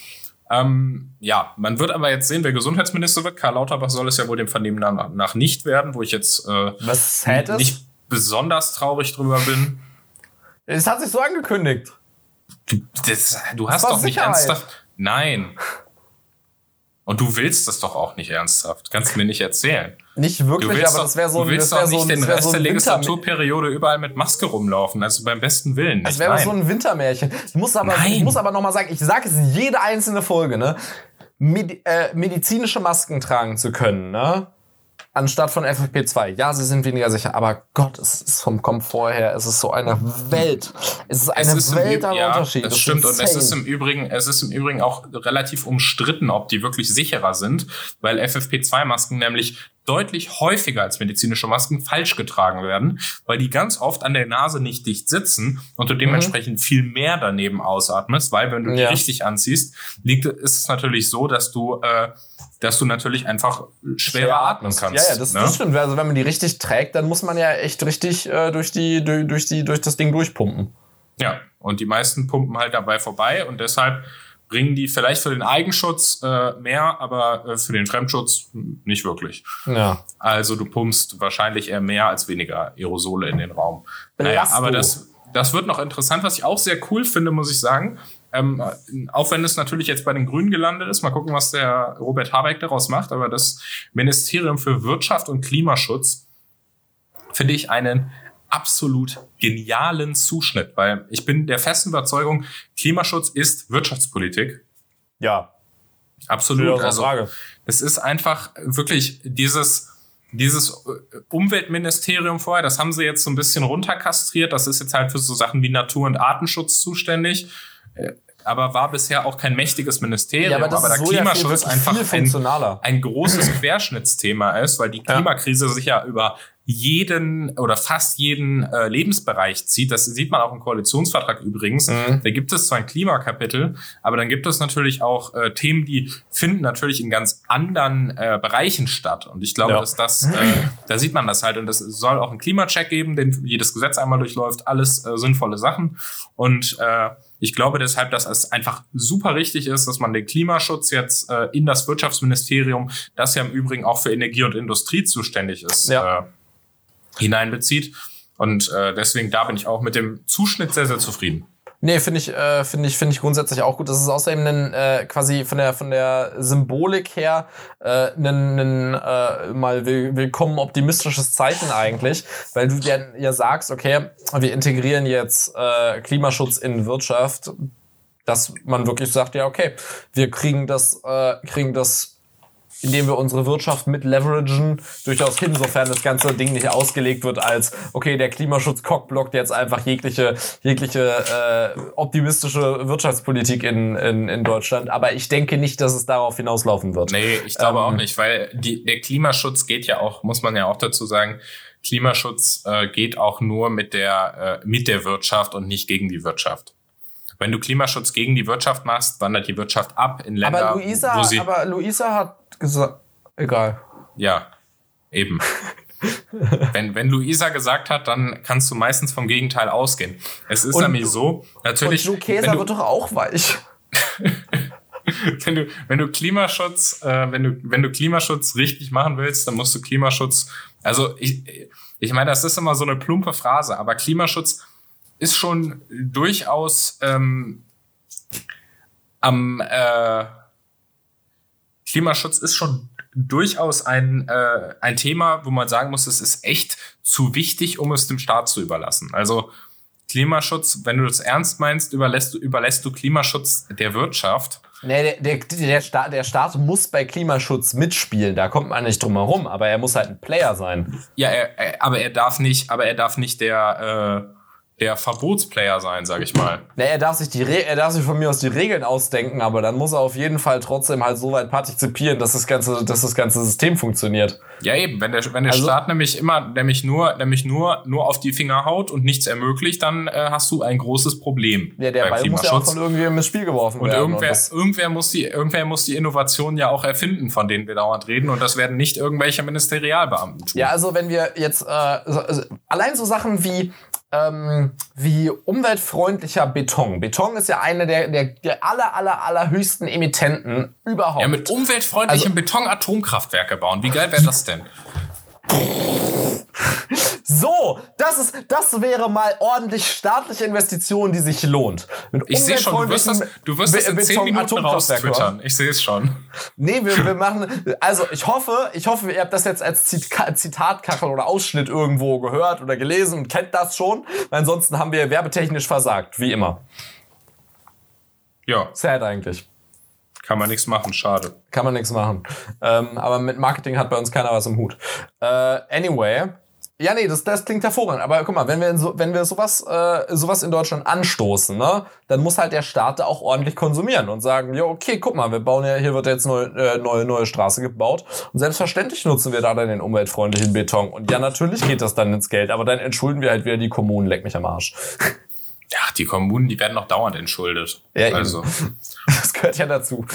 Ähm, ja, man wird aber jetzt sehen, wer Gesundheitsminister wird. Karl Lauterbach soll es ja wohl dem Vernehmen nach nicht werden, wo ich jetzt äh, Was nicht besonders traurig drüber bin. Es hat sich so angekündigt. Du, das, du hast doch nicht ernsthaft. Nein. Und du willst das doch auch nicht ernsthaft. Kannst du mir nicht erzählen. Nicht wirklich, aber das wäre so ein Du willst doch nicht so den Rest so der Legislaturperiode überall mit Maske rumlaufen. Also beim besten Willen nicht. Das wäre so ein Wintermärchen. Ich muss aber, Nein. ich muss aber noch mal sagen, ich sage es jede einzelne Folge, ne? Medi äh, medizinische Masken tragen zu können, ne? anstatt von FFP2. Ja, sie sind weniger sicher, aber Gott, es ist vom Komfort her, es ist so eine Welt. Es ist eine es ist Welt an ja, Unterschied. Das, das stimmt und es ist im Übrigen, es ist im Übrigen auch relativ umstritten, ob die wirklich sicherer sind, weil FFP2-Masken nämlich deutlich häufiger als medizinische Masken falsch getragen werden, weil die ganz oft an der Nase nicht dicht sitzen und du mhm. dementsprechend mhm. viel mehr daneben ausatmest, weil wenn du die ja. richtig anziehst, liegt, ist es natürlich so, dass du, äh, dass du natürlich einfach schwerer Schwer atmen kannst. Ja, ja, das, ne? das stimmt. Also wenn man die richtig trägt, dann muss man ja echt richtig äh, durch die durch, durch die durch das Ding durchpumpen. Ja, und die meisten pumpen halt dabei vorbei und deshalb bringen die vielleicht für den Eigenschutz äh, mehr, aber äh, für den Fremdschutz nicht wirklich. Ja. Also du pumpst wahrscheinlich eher mehr als weniger Aerosole in den Raum. Naja, aber das, das wird noch interessant, was ich auch sehr cool finde, muss ich sagen. Ähm, auch wenn es natürlich jetzt bei den Grünen gelandet ist, mal gucken, was der Robert Habeck daraus macht, aber das Ministerium für Wirtschaft und Klimaschutz finde ich einen absolut genialen Zuschnitt, weil ich bin der festen Überzeugung, Klimaschutz ist Wirtschaftspolitik. Ja. Absolut. Also, Frage. es ist einfach wirklich dieses, dieses Umweltministerium vorher, das haben sie jetzt so ein bisschen runterkastriert. Das ist jetzt halt für so Sachen wie Natur- und Artenschutz zuständig. Aber war bisher auch kein mächtiges Ministerium. Ja, aber, aber der so Klimaschutz ja einfach ein, ein, großes Querschnittsthema ist, weil die Klimakrise sich ja über jeden oder fast jeden äh, Lebensbereich zieht. Das sieht man auch im Koalitionsvertrag übrigens. Mhm. Da gibt es zwar ein Klimakapitel, aber dann gibt es natürlich auch äh, Themen, die finden natürlich in ganz anderen äh, Bereichen statt. Und ich glaube, ja. dass das, äh, da sieht man das halt. Und es soll auch einen Klimacheck geben, den jedes Gesetz einmal durchläuft. Alles äh, sinnvolle Sachen. Und äh, ich glaube deshalb, dass es einfach super richtig ist, dass man den Klimaschutz jetzt äh, in das Wirtschaftsministerium, das ja im Übrigen auch für Energie und Industrie zuständig ist, ja. äh, hineinbezieht. Und äh, deswegen da bin ich auch mit dem Zuschnitt sehr, sehr zufrieden. Nee, finde ich, äh, finde ich, finde ich grundsätzlich auch gut. Das ist außerdem ein, äh, quasi von der, von der Symbolik her äh, ein, ein äh, mal will, willkommen optimistisches Zeichen eigentlich, weil du ja, ja sagst, okay, wir integrieren jetzt äh, Klimaschutz in Wirtschaft, dass man wirklich sagt, ja, okay, wir kriegen das, äh, kriegen das indem wir unsere Wirtschaft mit leveragen, durchaus hin, sofern das ganze Ding nicht ausgelegt wird als, okay, der Klimaschutz cockblockt jetzt einfach jegliche, jegliche äh, optimistische Wirtschaftspolitik in, in, in Deutschland. Aber ich denke nicht, dass es darauf hinauslaufen wird. Nee, ich glaube ähm, auch nicht, weil die, der Klimaschutz geht ja auch, muss man ja auch dazu sagen, Klimaschutz äh, geht auch nur mit der, äh, mit der Wirtschaft und nicht gegen die Wirtschaft. Wenn du Klimaschutz gegen die Wirtschaft machst, wandert die Wirtschaft ab in Länder, aber Luisa, wo sie... Aber Luisa hat gesagt... Egal. Ja, eben. wenn, wenn Luisa gesagt hat, dann kannst du meistens vom Gegenteil ausgehen. Es ist und, nämlich so, natürlich. Und Joe Käser wird doch auch weich. wenn du, wenn du Klimaschutz, äh, wenn du, wenn du Klimaschutz richtig machen willst, dann musst du Klimaschutz, also ich, ich meine, das ist immer so eine plumpe Phrase, aber Klimaschutz ist schon durchaus ähm, am äh, Klimaschutz ist schon durchaus ein, äh, ein Thema, wo man sagen muss, es ist echt zu wichtig, um es dem Staat zu überlassen. Also Klimaschutz, wenn du das ernst meinst, überlässt du, überlässt du Klimaschutz der Wirtschaft. Nee, der, der, der, Staat, der Staat muss bei Klimaschutz mitspielen, da kommt man nicht drum herum, aber er muss halt ein Player sein. Ja, er, er, aber er darf nicht, aber er darf nicht der, äh, der Verbotsplayer sein, sag ich mal. Ne, er darf sich die Re er darf sich von mir aus die Regeln ausdenken, aber dann muss er auf jeden Fall trotzdem halt so weit partizipieren, dass das ganze, dass das ganze System funktioniert. Ja eben, wenn der, wenn der also, Staat nämlich immer, nämlich nur, nämlich nur, nur auf die Finger haut und nichts ermöglicht, dann äh, hast du ein großes Problem. Ja, der Ball muss ja auch von irgendjemandem ins Spiel geworfen und werden. Irgendwer, und irgendwer muss die, irgendwer muss die Innovation ja auch erfinden, von denen wir dauernd reden, und das werden nicht irgendwelche Ministerialbeamten tun. Ja, also wenn wir jetzt äh, so, also, allein so Sachen wie ähm, wie umweltfreundlicher Beton. Beton ist ja eine der, der, der aller, aller, allerhöchsten Emittenten überhaupt. Ja, mit umweltfreundlichem also, Beton Atomkraftwerke bauen. Wie geil wäre das denn? So, das ist, das wäre mal ordentlich staatliche Investition, die sich lohnt. Mit ich sehe schon, du wirst das, du wirst das in 10 Minuten raus twittern. Ich sehe es schon. Nee, wir, wir machen, also ich hoffe, ich hoffe, ihr habt das jetzt als Zitatkachel oder Ausschnitt irgendwo gehört oder gelesen und kennt das schon. Weil ansonsten haben wir werbetechnisch versagt, wie immer. Ja. Sad eigentlich. Kann man nichts machen, schade. Kann man nichts machen. Ähm, aber mit Marketing hat bei uns keiner was im Hut. Äh, anyway. Ja, nee, das, das klingt hervorragend. Aber guck mal, wenn wir, so, wenn wir sowas, äh, sowas in Deutschland anstoßen, ne, dann muss halt der Staat da auch ordentlich konsumieren und sagen, ja, okay, guck mal, wir bauen ja, hier wird jetzt neue, äh, neue, neue Straße gebaut. Und selbstverständlich nutzen wir da dann den umweltfreundlichen Beton. Und ja, natürlich geht das dann ins Geld, aber dann entschulden wir halt wieder die Kommunen, leck mich am Arsch. Ja, die Kommunen, die werden noch dauernd entschuldet. Ja, also. Das gehört ja dazu.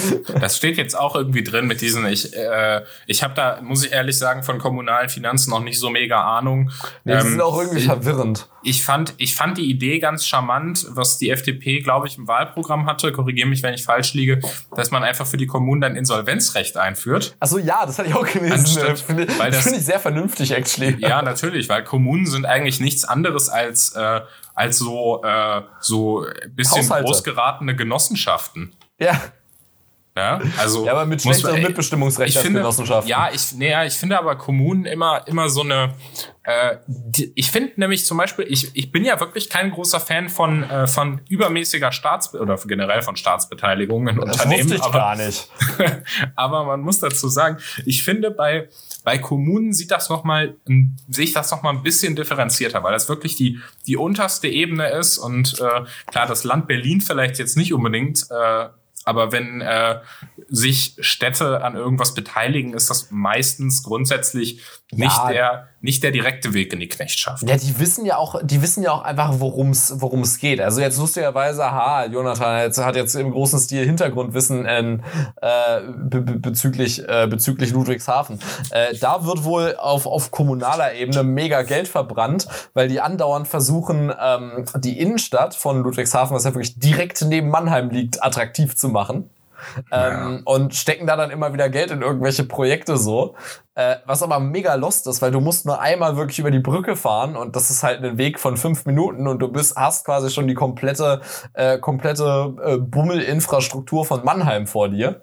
Das steht jetzt auch irgendwie drin mit diesen, ich, äh, ich habe da, muss ich ehrlich sagen, von kommunalen Finanzen noch nicht so mega Ahnung. Nee, die ähm, sind auch irgendwie verwirrend. Ich fand, ich fand die Idee ganz charmant, was die FDP, glaube ich, im Wahlprogramm hatte, korrigiere mich, wenn ich falsch liege, dass man einfach für die Kommunen dann Insolvenzrecht einführt. Achso, ja, das hatte ich auch gelesen. Das Finde find ich sehr vernünftig, actually. Ja, natürlich, weil Kommunen sind eigentlich nichts anderes als äh, als so, äh, so bisschen Haushalte. großgeratene Genossenschaften. Ja. Ja, also ja, aber mit schlechterem Mitbestimmungsrecht als finde, Genossenschaften. Ja, ich, nee, ich finde aber Kommunen immer, immer so eine. Äh, die, ich finde nämlich zum Beispiel, ich, ich bin ja wirklich kein großer Fan von, äh, von übermäßiger Staats- oder generell von Staatsbeteiligung in das Unternehmen. Wusste ich aber, gar nicht. aber man muss dazu sagen, ich finde bei bei Kommunen sieht das noch mal, sehe ich das noch mal ein bisschen differenzierter, weil das wirklich die die unterste Ebene ist und äh, klar das Land Berlin vielleicht jetzt nicht unbedingt äh, aber wenn äh, sich Städte an irgendwas beteiligen, ist das meistens grundsätzlich nicht ja. der nicht der direkte Weg in die Knechtschaft. Ja, die wissen ja auch, die wissen ja auch einfach, worum es geht. Also jetzt lustigerweise, ha, Jonathan jetzt, hat jetzt im großen Stil Hintergrundwissen äh, be bezüglich äh, bezüglich Ludwigshafen. Äh, da wird wohl auf auf kommunaler Ebene mega Geld verbrannt, weil die andauernd versuchen, ähm, die Innenstadt von Ludwigshafen, was ja wirklich direkt neben Mannheim liegt, attraktiv zu machen. Ähm, und stecken da dann immer wieder Geld in irgendwelche Projekte so. Äh, was aber mega lost ist, weil du musst nur einmal wirklich über die Brücke fahren und das ist halt ein Weg von fünf Minuten und du bist, hast quasi schon die komplette, äh, komplette äh, Bummelinfrastruktur von Mannheim vor dir.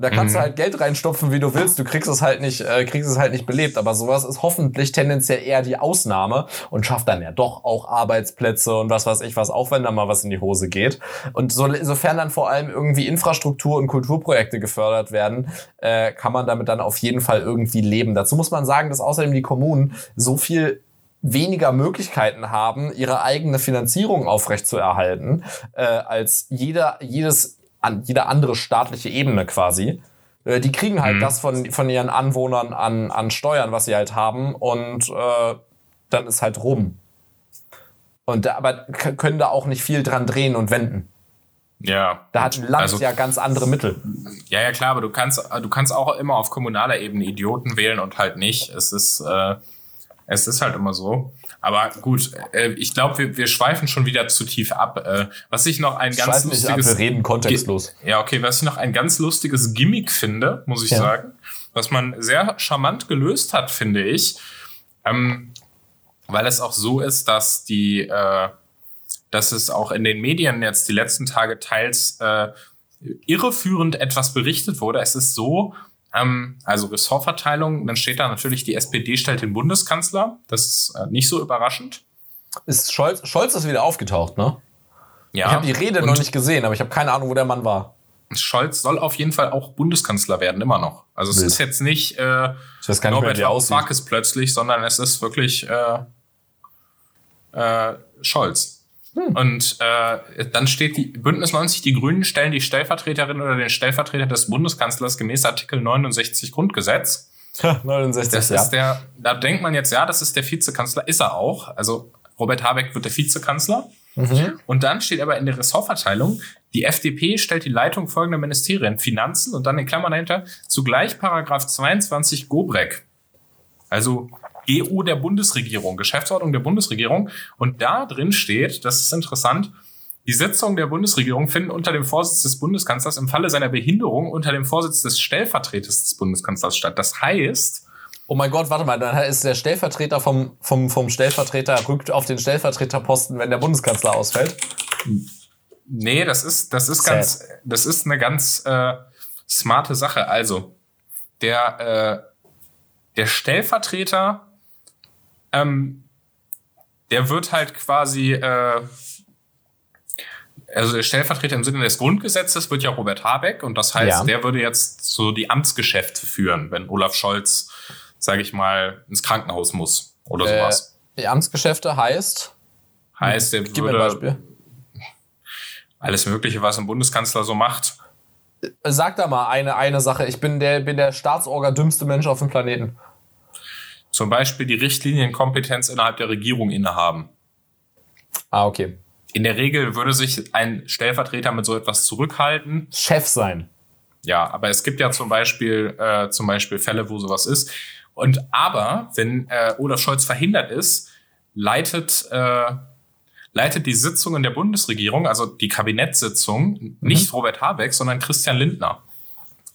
Da kannst mhm. du halt Geld reinstopfen, wie du willst. Du kriegst es halt nicht, äh, kriegst es halt nicht belebt. Aber sowas ist hoffentlich tendenziell eher die Ausnahme und schafft dann ja doch auch Arbeitsplätze und was weiß ich was, auch wenn da mal was in die Hose geht. Und so, sofern dann vor allem irgendwie Infrastruktur und Kulturprojekte gefördert werden, äh, kann man damit dann auf jeden Fall irgendwie leben. Dazu muss man sagen, dass außerdem die Kommunen so viel weniger Möglichkeiten haben, ihre eigene Finanzierung aufrechtzuerhalten, äh, als jeder, jedes, an, jede andere staatliche Ebene quasi. Äh, die kriegen halt mhm. das von, von ihren Anwohnern an, an Steuern, was sie halt haben, und äh, dann ist halt rum. Und da, aber können da auch nicht viel dran drehen und wenden. Ja. Da hat ein Land also, ja ganz andere Mittel. Ja, ja, klar, aber du kannst, du kannst auch immer auf kommunaler Ebene Idioten wählen und halt nicht. Es ist, äh, es ist halt immer so. Aber gut, äh, ich glaube, wir, wir schweifen schon wieder zu tief ab. Äh, was ich noch ein ganz lustiges. Ab, wir reden kontextlos. Ja, okay, was ich noch ein ganz lustiges Gimmick finde, muss ich ja. sagen, was man sehr charmant gelöst hat, finde ich. Ähm, weil es auch so ist, dass die, äh, dass es auch in den Medien jetzt die letzten Tage teils äh, irreführend etwas berichtet wurde. Es ist so, ähm, also Ressortverteilung, dann steht da natürlich, die SPD stellt den Bundeskanzler. Das ist äh, nicht so überraschend. Ist Scholz, Scholz ist wieder aufgetaucht, ne? Ja. Ich habe die Rede noch nicht gesehen, aber ich habe keine Ahnung, wo der Mann war. Scholz soll auf jeden Fall auch Bundeskanzler werden, immer noch. Also Wild. es ist jetzt nicht äh, ich Norbert Varoufakis plötzlich, sondern es ist wirklich äh, äh, Scholz. Hm. Und äh, dann steht die Bündnis 90, die Grünen stellen die Stellvertreterin oder den Stellvertreter des Bundeskanzlers gemäß Artikel 69 Grundgesetz. 69, das ja. ist der, da denkt man jetzt, ja, das ist der Vizekanzler, ist er auch. Also Robert Habeck wird der Vizekanzler. Mhm. Und dann steht aber in der Ressortverteilung, die FDP stellt die Leitung folgender Ministerien, Finanzen und dann in Klammern dahinter, zugleich Paragraph 22 Gobrek. Also GU der Bundesregierung, Geschäftsordnung der Bundesregierung. Und da drin steht, das ist interessant, die Sitzungen der Bundesregierung finden unter dem Vorsitz des Bundeskanzlers im Falle seiner Behinderung unter dem Vorsitz des Stellvertreters des Bundeskanzlers statt. Das heißt, Oh mein Gott, warte mal, dann ist der Stellvertreter vom, vom, vom Stellvertreter rückt auf den Stellvertreterposten, wenn der Bundeskanzler ausfällt? Nee, das ist, das ist ganz, das ist eine ganz äh, smarte Sache. Also, der, äh, der Stellvertreter ähm, der wird halt quasi, äh, also der Stellvertreter im Sinne des Grundgesetzes wird ja Robert Habeck und das heißt, ja. der würde jetzt so die Amtsgeschäfte führen, wenn Olaf Scholz, sage ich mal, ins Krankenhaus muss oder äh, sowas. Die Amtsgeschäfte heißt? Heißt, der Gib würde mir ein Beispiel. alles Mögliche, was ein Bundeskanzler so macht. Sag da mal eine, eine Sache. Ich bin der, bin der Staatsorger dümmste Mensch auf dem Planeten zum Beispiel die Richtlinienkompetenz innerhalb der Regierung innehaben. Ah, okay. In der Regel würde sich ein Stellvertreter mit so etwas zurückhalten. Chef sein. Ja, aber es gibt ja zum Beispiel, äh, zum Beispiel Fälle, wo sowas ist. Und aber, wenn äh, Olaf Scholz verhindert ist, leitet, äh, leitet die Sitzungen der Bundesregierung, also die Kabinettssitzung, mhm. nicht Robert Habeck, sondern Christian Lindner.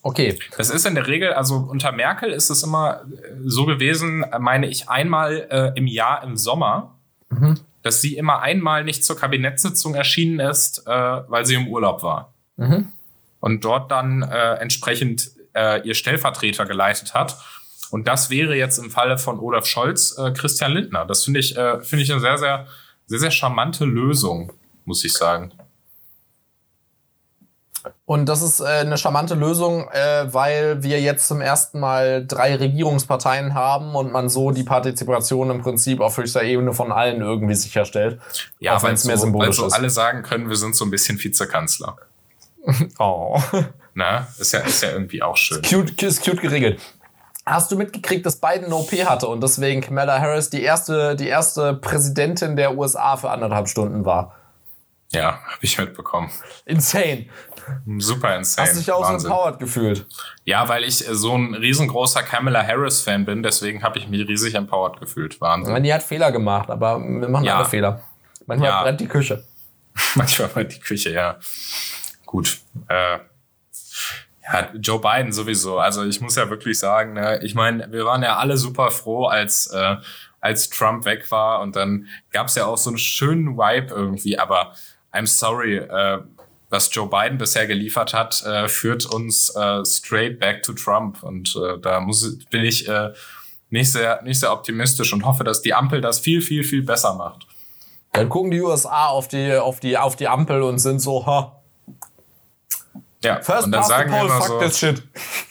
Okay. Das ist in der Regel, also unter Merkel ist es immer äh, so gewesen, meine ich, einmal äh, im Jahr im Sommer, mhm. dass sie immer einmal nicht zur Kabinettssitzung erschienen ist, äh, weil sie im Urlaub war. Mhm. Und dort dann äh, entsprechend äh, ihr Stellvertreter geleitet hat. Und das wäre jetzt im Falle von Olaf Scholz äh, Christian Lindner. Das finde ich, äh, finde ich eine sehr, sehr, sehr, sehr charmante Lösung, muss ich sagen. Und das ist äh, eine charmante Lösung, äh, weil wir jetzt zum ersten Mal drei Regierungsparteien haben und man so die Partizipation im Prinzip auf höchster Ebene von allen irgendwie sicherstellt. Ja, wenn es so, mehr symbolisch weil so alle sagen können, wir sind so ein bisschen Vizekanzler. oh. Na, ist ja, ist ja irgendwie auch schön. Ist cute, ist cute geregelt. Hast du mitgekriegt, dass Biden OP hatte und deswegen Kamala Harris die erste, die erste Präsidentin der USA für anderthalb Stunden war? Ja, habe ich mitbekommen. Insane. Super insane. Hast du dich auch Wahnsinn. so empowered gefühlt? Ja, weil ich äh, so ein riesengroßer Kamala Harris-Fan bin, deswegen habe ich mich riesig empowered gefühlt. Wahnsinn. Man, die hat Fehler gemacht, aber wir machen ja. alle Fehler. Manchmal ja. brennt die Küche. Manchmal brennt die Küche, ja. Gut. Äh, ja, Joe Biden sowieso. Also ich muss ja wirklich sagen, ne, ich meine, wir waren ja alle super froh, als äh, als Trump weg war und dann gab es ja auch so einen schönen Vibe irgendwie. Aber I'm sorry, äh, was Joe Biden bisher geliefert hat, äh, führt uns äh, straight back to Trump. Und äh, da muss, bin ich äh, nicht, sehr, nicht sehr optimistisch und hoffe, dass die Ampel das viel, viel, viel besser macht. Dann gucken die USA auf die, auf die, auf die Ampel und sind so, ha. Ja, First und dann sagen wir immer so, this shit.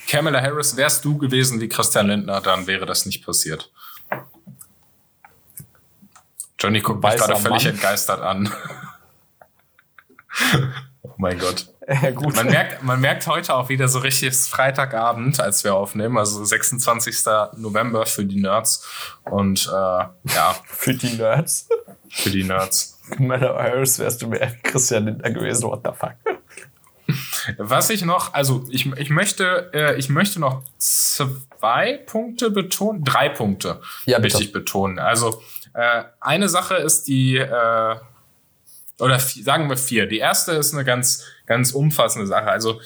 Kamala Harris, wärst du gewesen wie Christian Lindner, dann wäre das nicht passiert. Johnny guckt mich gerade völlig entgeistert an. oh mein Gott. Ja, gut. Man, merkt, man merkt heute auch wieder so richtig Freitagabend, als wir aufnehmen, also 26. November für die Nerds. Und äh, ja. für die Nerds? Für die Nerds. Meiner Harris wärst du mehr Christian Lindner gewesen, what the fuck? Was ich noch, also ich, ich möchte, äh, ich möchte noch zwei Punkte betonen, drei Punkte ja, richtig betonen. Also äh, eine Sache ist die, äh, oder sagen wir vier. Die erste ist eine ganz, ganz umfassende Sache. Also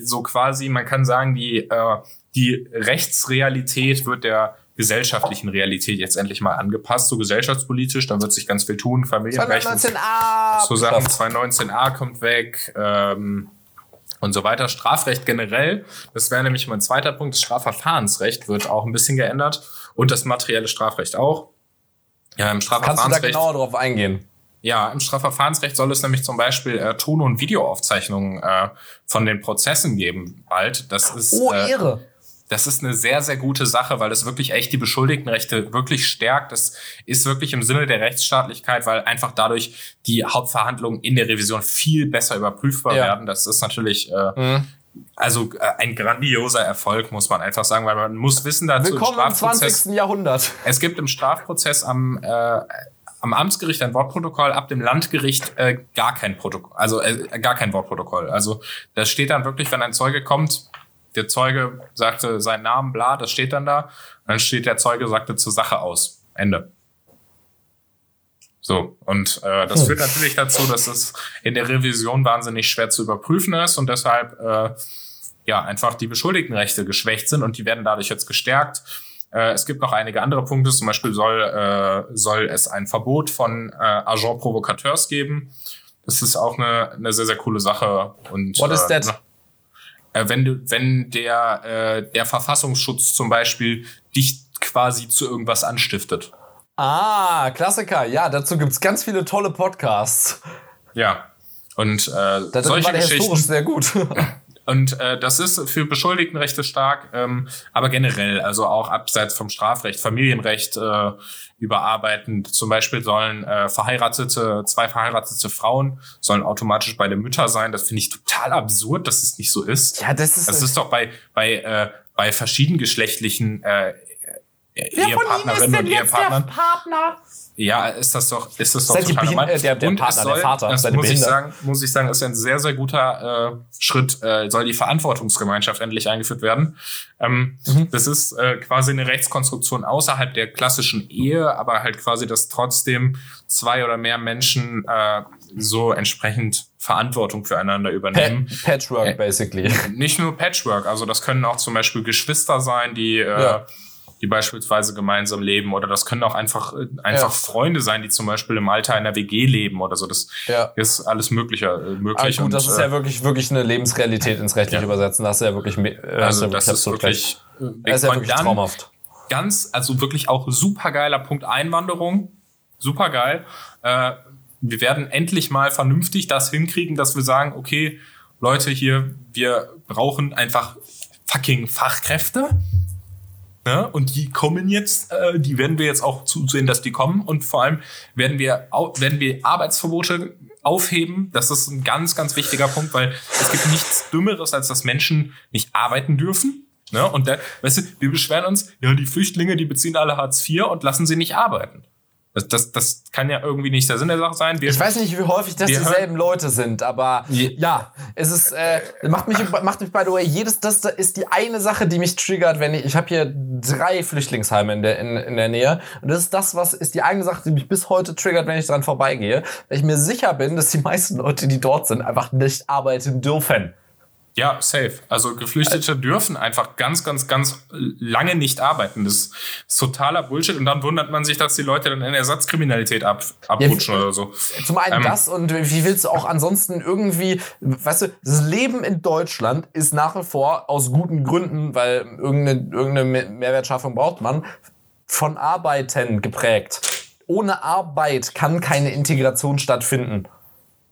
so quasi, man kann sagen, die, äh, die Rechtsrealität wird der gesellschaftlichen Realität jetzt endlich mal angepasst, so gesellschaftspolitisch. Da wird sich ganz viel tun. Familienrecht. 219a. So Sachen 219a kommt weg. Ähm, und so weiter. Strafrecht generell, das wäre nämlich mein zweiter Punkt, das Strafverfahrensrecht wird auch ein bisschen geändert und das materielle Strafrecht auch. Ja, im Strafverfahrensrecht. Kannst du da genauer drauf eingehen? Ja, im Strafverfahrensrecht soll es nämlich zum Beispiel äh, Ton- und Videoaufzeichnungen äh, von den Prozessen geben bald. Das ist, oh, äh. Das ist eine sehr, sehr gute Sache, weil es wirklich echt die Beschuldigtenrechte wirklich stärkt. Das ist wirklich im Sinne der Rechtsstaatlichkeit, weil einfach dadurch die Hauptverhandlungen in der Revision viel besser überprüfbar ja. werden. Das ist natürlich äh, mhm. Also äh, ein grandioser Erfolg, muss man einfach sagen, weil man muss wissen dazu. Willkommen im, im 20. Jahrhundert. Es gibt im Strafprozess am, äh, am Amtsgericht ein Wortprotokoll, ab dem Landgericht äh, gar kein Protokoll, also äh, gar kein Wortprotokoll. Also das steht dann wirklich, wenn ein Zeuge kommt, der Zeuge sagte seinen Namen, bla, das steht dann da. dann steht der Zeuge, sagte zur Sache aus. Ende. So, und äh, das hm. führt natürlich dazu, dass es in der Revision wahnsinnig schwer zu überprüfen ist und deshalb äh, ja einfach die Beschuldigtenrechte geschwächt sind und die werden dadurch jetzt gestärkt. Äh, es gibt noch einige andere Punkte, zum Beispiel soll, äh, soll es ein Verbot von äh, Agent Provocateurs geben. Das ist auch eine, eine sehr, sehr coole Sache. Und, What is äh, that? Äh, wenn du, wenn der, äh, der Verfassungsschutz zum Beispiel dich quasi zu irgendwas anstiftet. Ah, Klassiker. Ja, dazu gibt's ganz viele tolle Podcasts. Ja. Und äh, das solche war der Geschichten sehr gut. Und äh, das ist für Beschuldigtenrechte stark, ähm, aber generell, also auch abseits vom Strafrecht, Familienrecht äh, überarbeiten. Zum Beispiel sollen äh, verheiratete, zwei verheiratete Frauen sollen automatisch beide Mütter sein. Das finde ich total absurd, dass es nicht so ist. Ja, das ist. Das ist doch bei bei äh, bei verschiedengeschlechtlichen äh, Ehepartnerinnen und Ehepartnern. Partner? Ja, ist das doch, ist das doch das total normal. Der, der und Partner, soll, der Vater, das muss ich sagen, muss ich sagen, ist ein sehr, sehr guter äh, Schritt, äh, soll die Verantwortungsgemeinschaft endlich eingeführt werden. Ähm, mhm. Das ist äh, quasi eine Rechtskonstruktion außerhalb der klassischen Ehe, aber halt quasi, dass trotzdem zwei oder mehr Menschen äh, so entsprechend Verantwortung füreinander übernehmen. Patchwork, äh, basically. Nicht nur Patchwork, also das können auch zum Beispiel Geschwister sein, die äh, ja die beispielsweise gemeinsam leben oder das können auch einfach äh, einfach ja. Freunde sein, die zum Beispiel im Alter einer WG leben oder so. Das ja. ist alles mögliche äh, möglich. Ah, gut, das ist ja äh, wirklich wirklich eine Lebensrealität ins Rechtliche ja. übersetzen. Das ist ja wirklich äh, also das ist wirklich, das ist ja wirklich traumhaft. Ganz, also wirklich auch supergeiler Punkt Einwanderung, supergeil. Äh, wir werden endlich mal vernünftig das hinkriegen, dass wir sagen, okay, Leute hier, wir brauchen einfach fucking Fachkräfte ja, und die kommen jetzt, äh, die werden wir jetzt auch zusehen, dass die kommen. Und vor allem werden wir, werden wir Arbeitsverbote aufheben. Das ist ein ganz, ganz wichtiger Punkt, weil es gibt nichts Dümmeres, als dass Menschen nicht arbeiten dürfen. Ne? Und da, weißt du, wir beschweren uns, ja, die Flüchtlinge, die beziehen alle Hartz IV und lassen sie nicht arbeiten. Das, das, das kann ja irgendwie nicht der Sinn der Sache sein. Wir, ich weiß nicht, wie häufig das dieselben Leute sind, aber Je ja, es ist, äh, macht mich, macht mich by the way, jedes, das ist die eine Sache, die mich triggert, wenn ich, ich habe hier drei Flüchtlingsheime in der, in, in der Nähe und das ist das, was ist die eine Sache, die mich bis heute triggert, wenn ich dran vorbeigehe, weil ich mir sicher bin, dass die meisten Leute, die dort sind, einfach nicht arbeiten dürfen. Ja, safe. Also Geflüchtete also, dürfen einfach ganz, ganz, ganz lange nicht arbeiten. Das ist totaler Bullshit. Und dann wundert man sich, dass die Leute dann in Ersatzkriminalität ab, abrutschen ja, oder so. Zum einen ähm, das und wie willst du auch ansonsten irgendwie, weißt du, das Leben in Deutschland ist nach wie vor aus guten Gründen, weil irgendeine, irgendeine Mehrwertschaffung braucht man, von Arbeiten geprägt. Ohne Arbeit kann keine Integration stattfinden.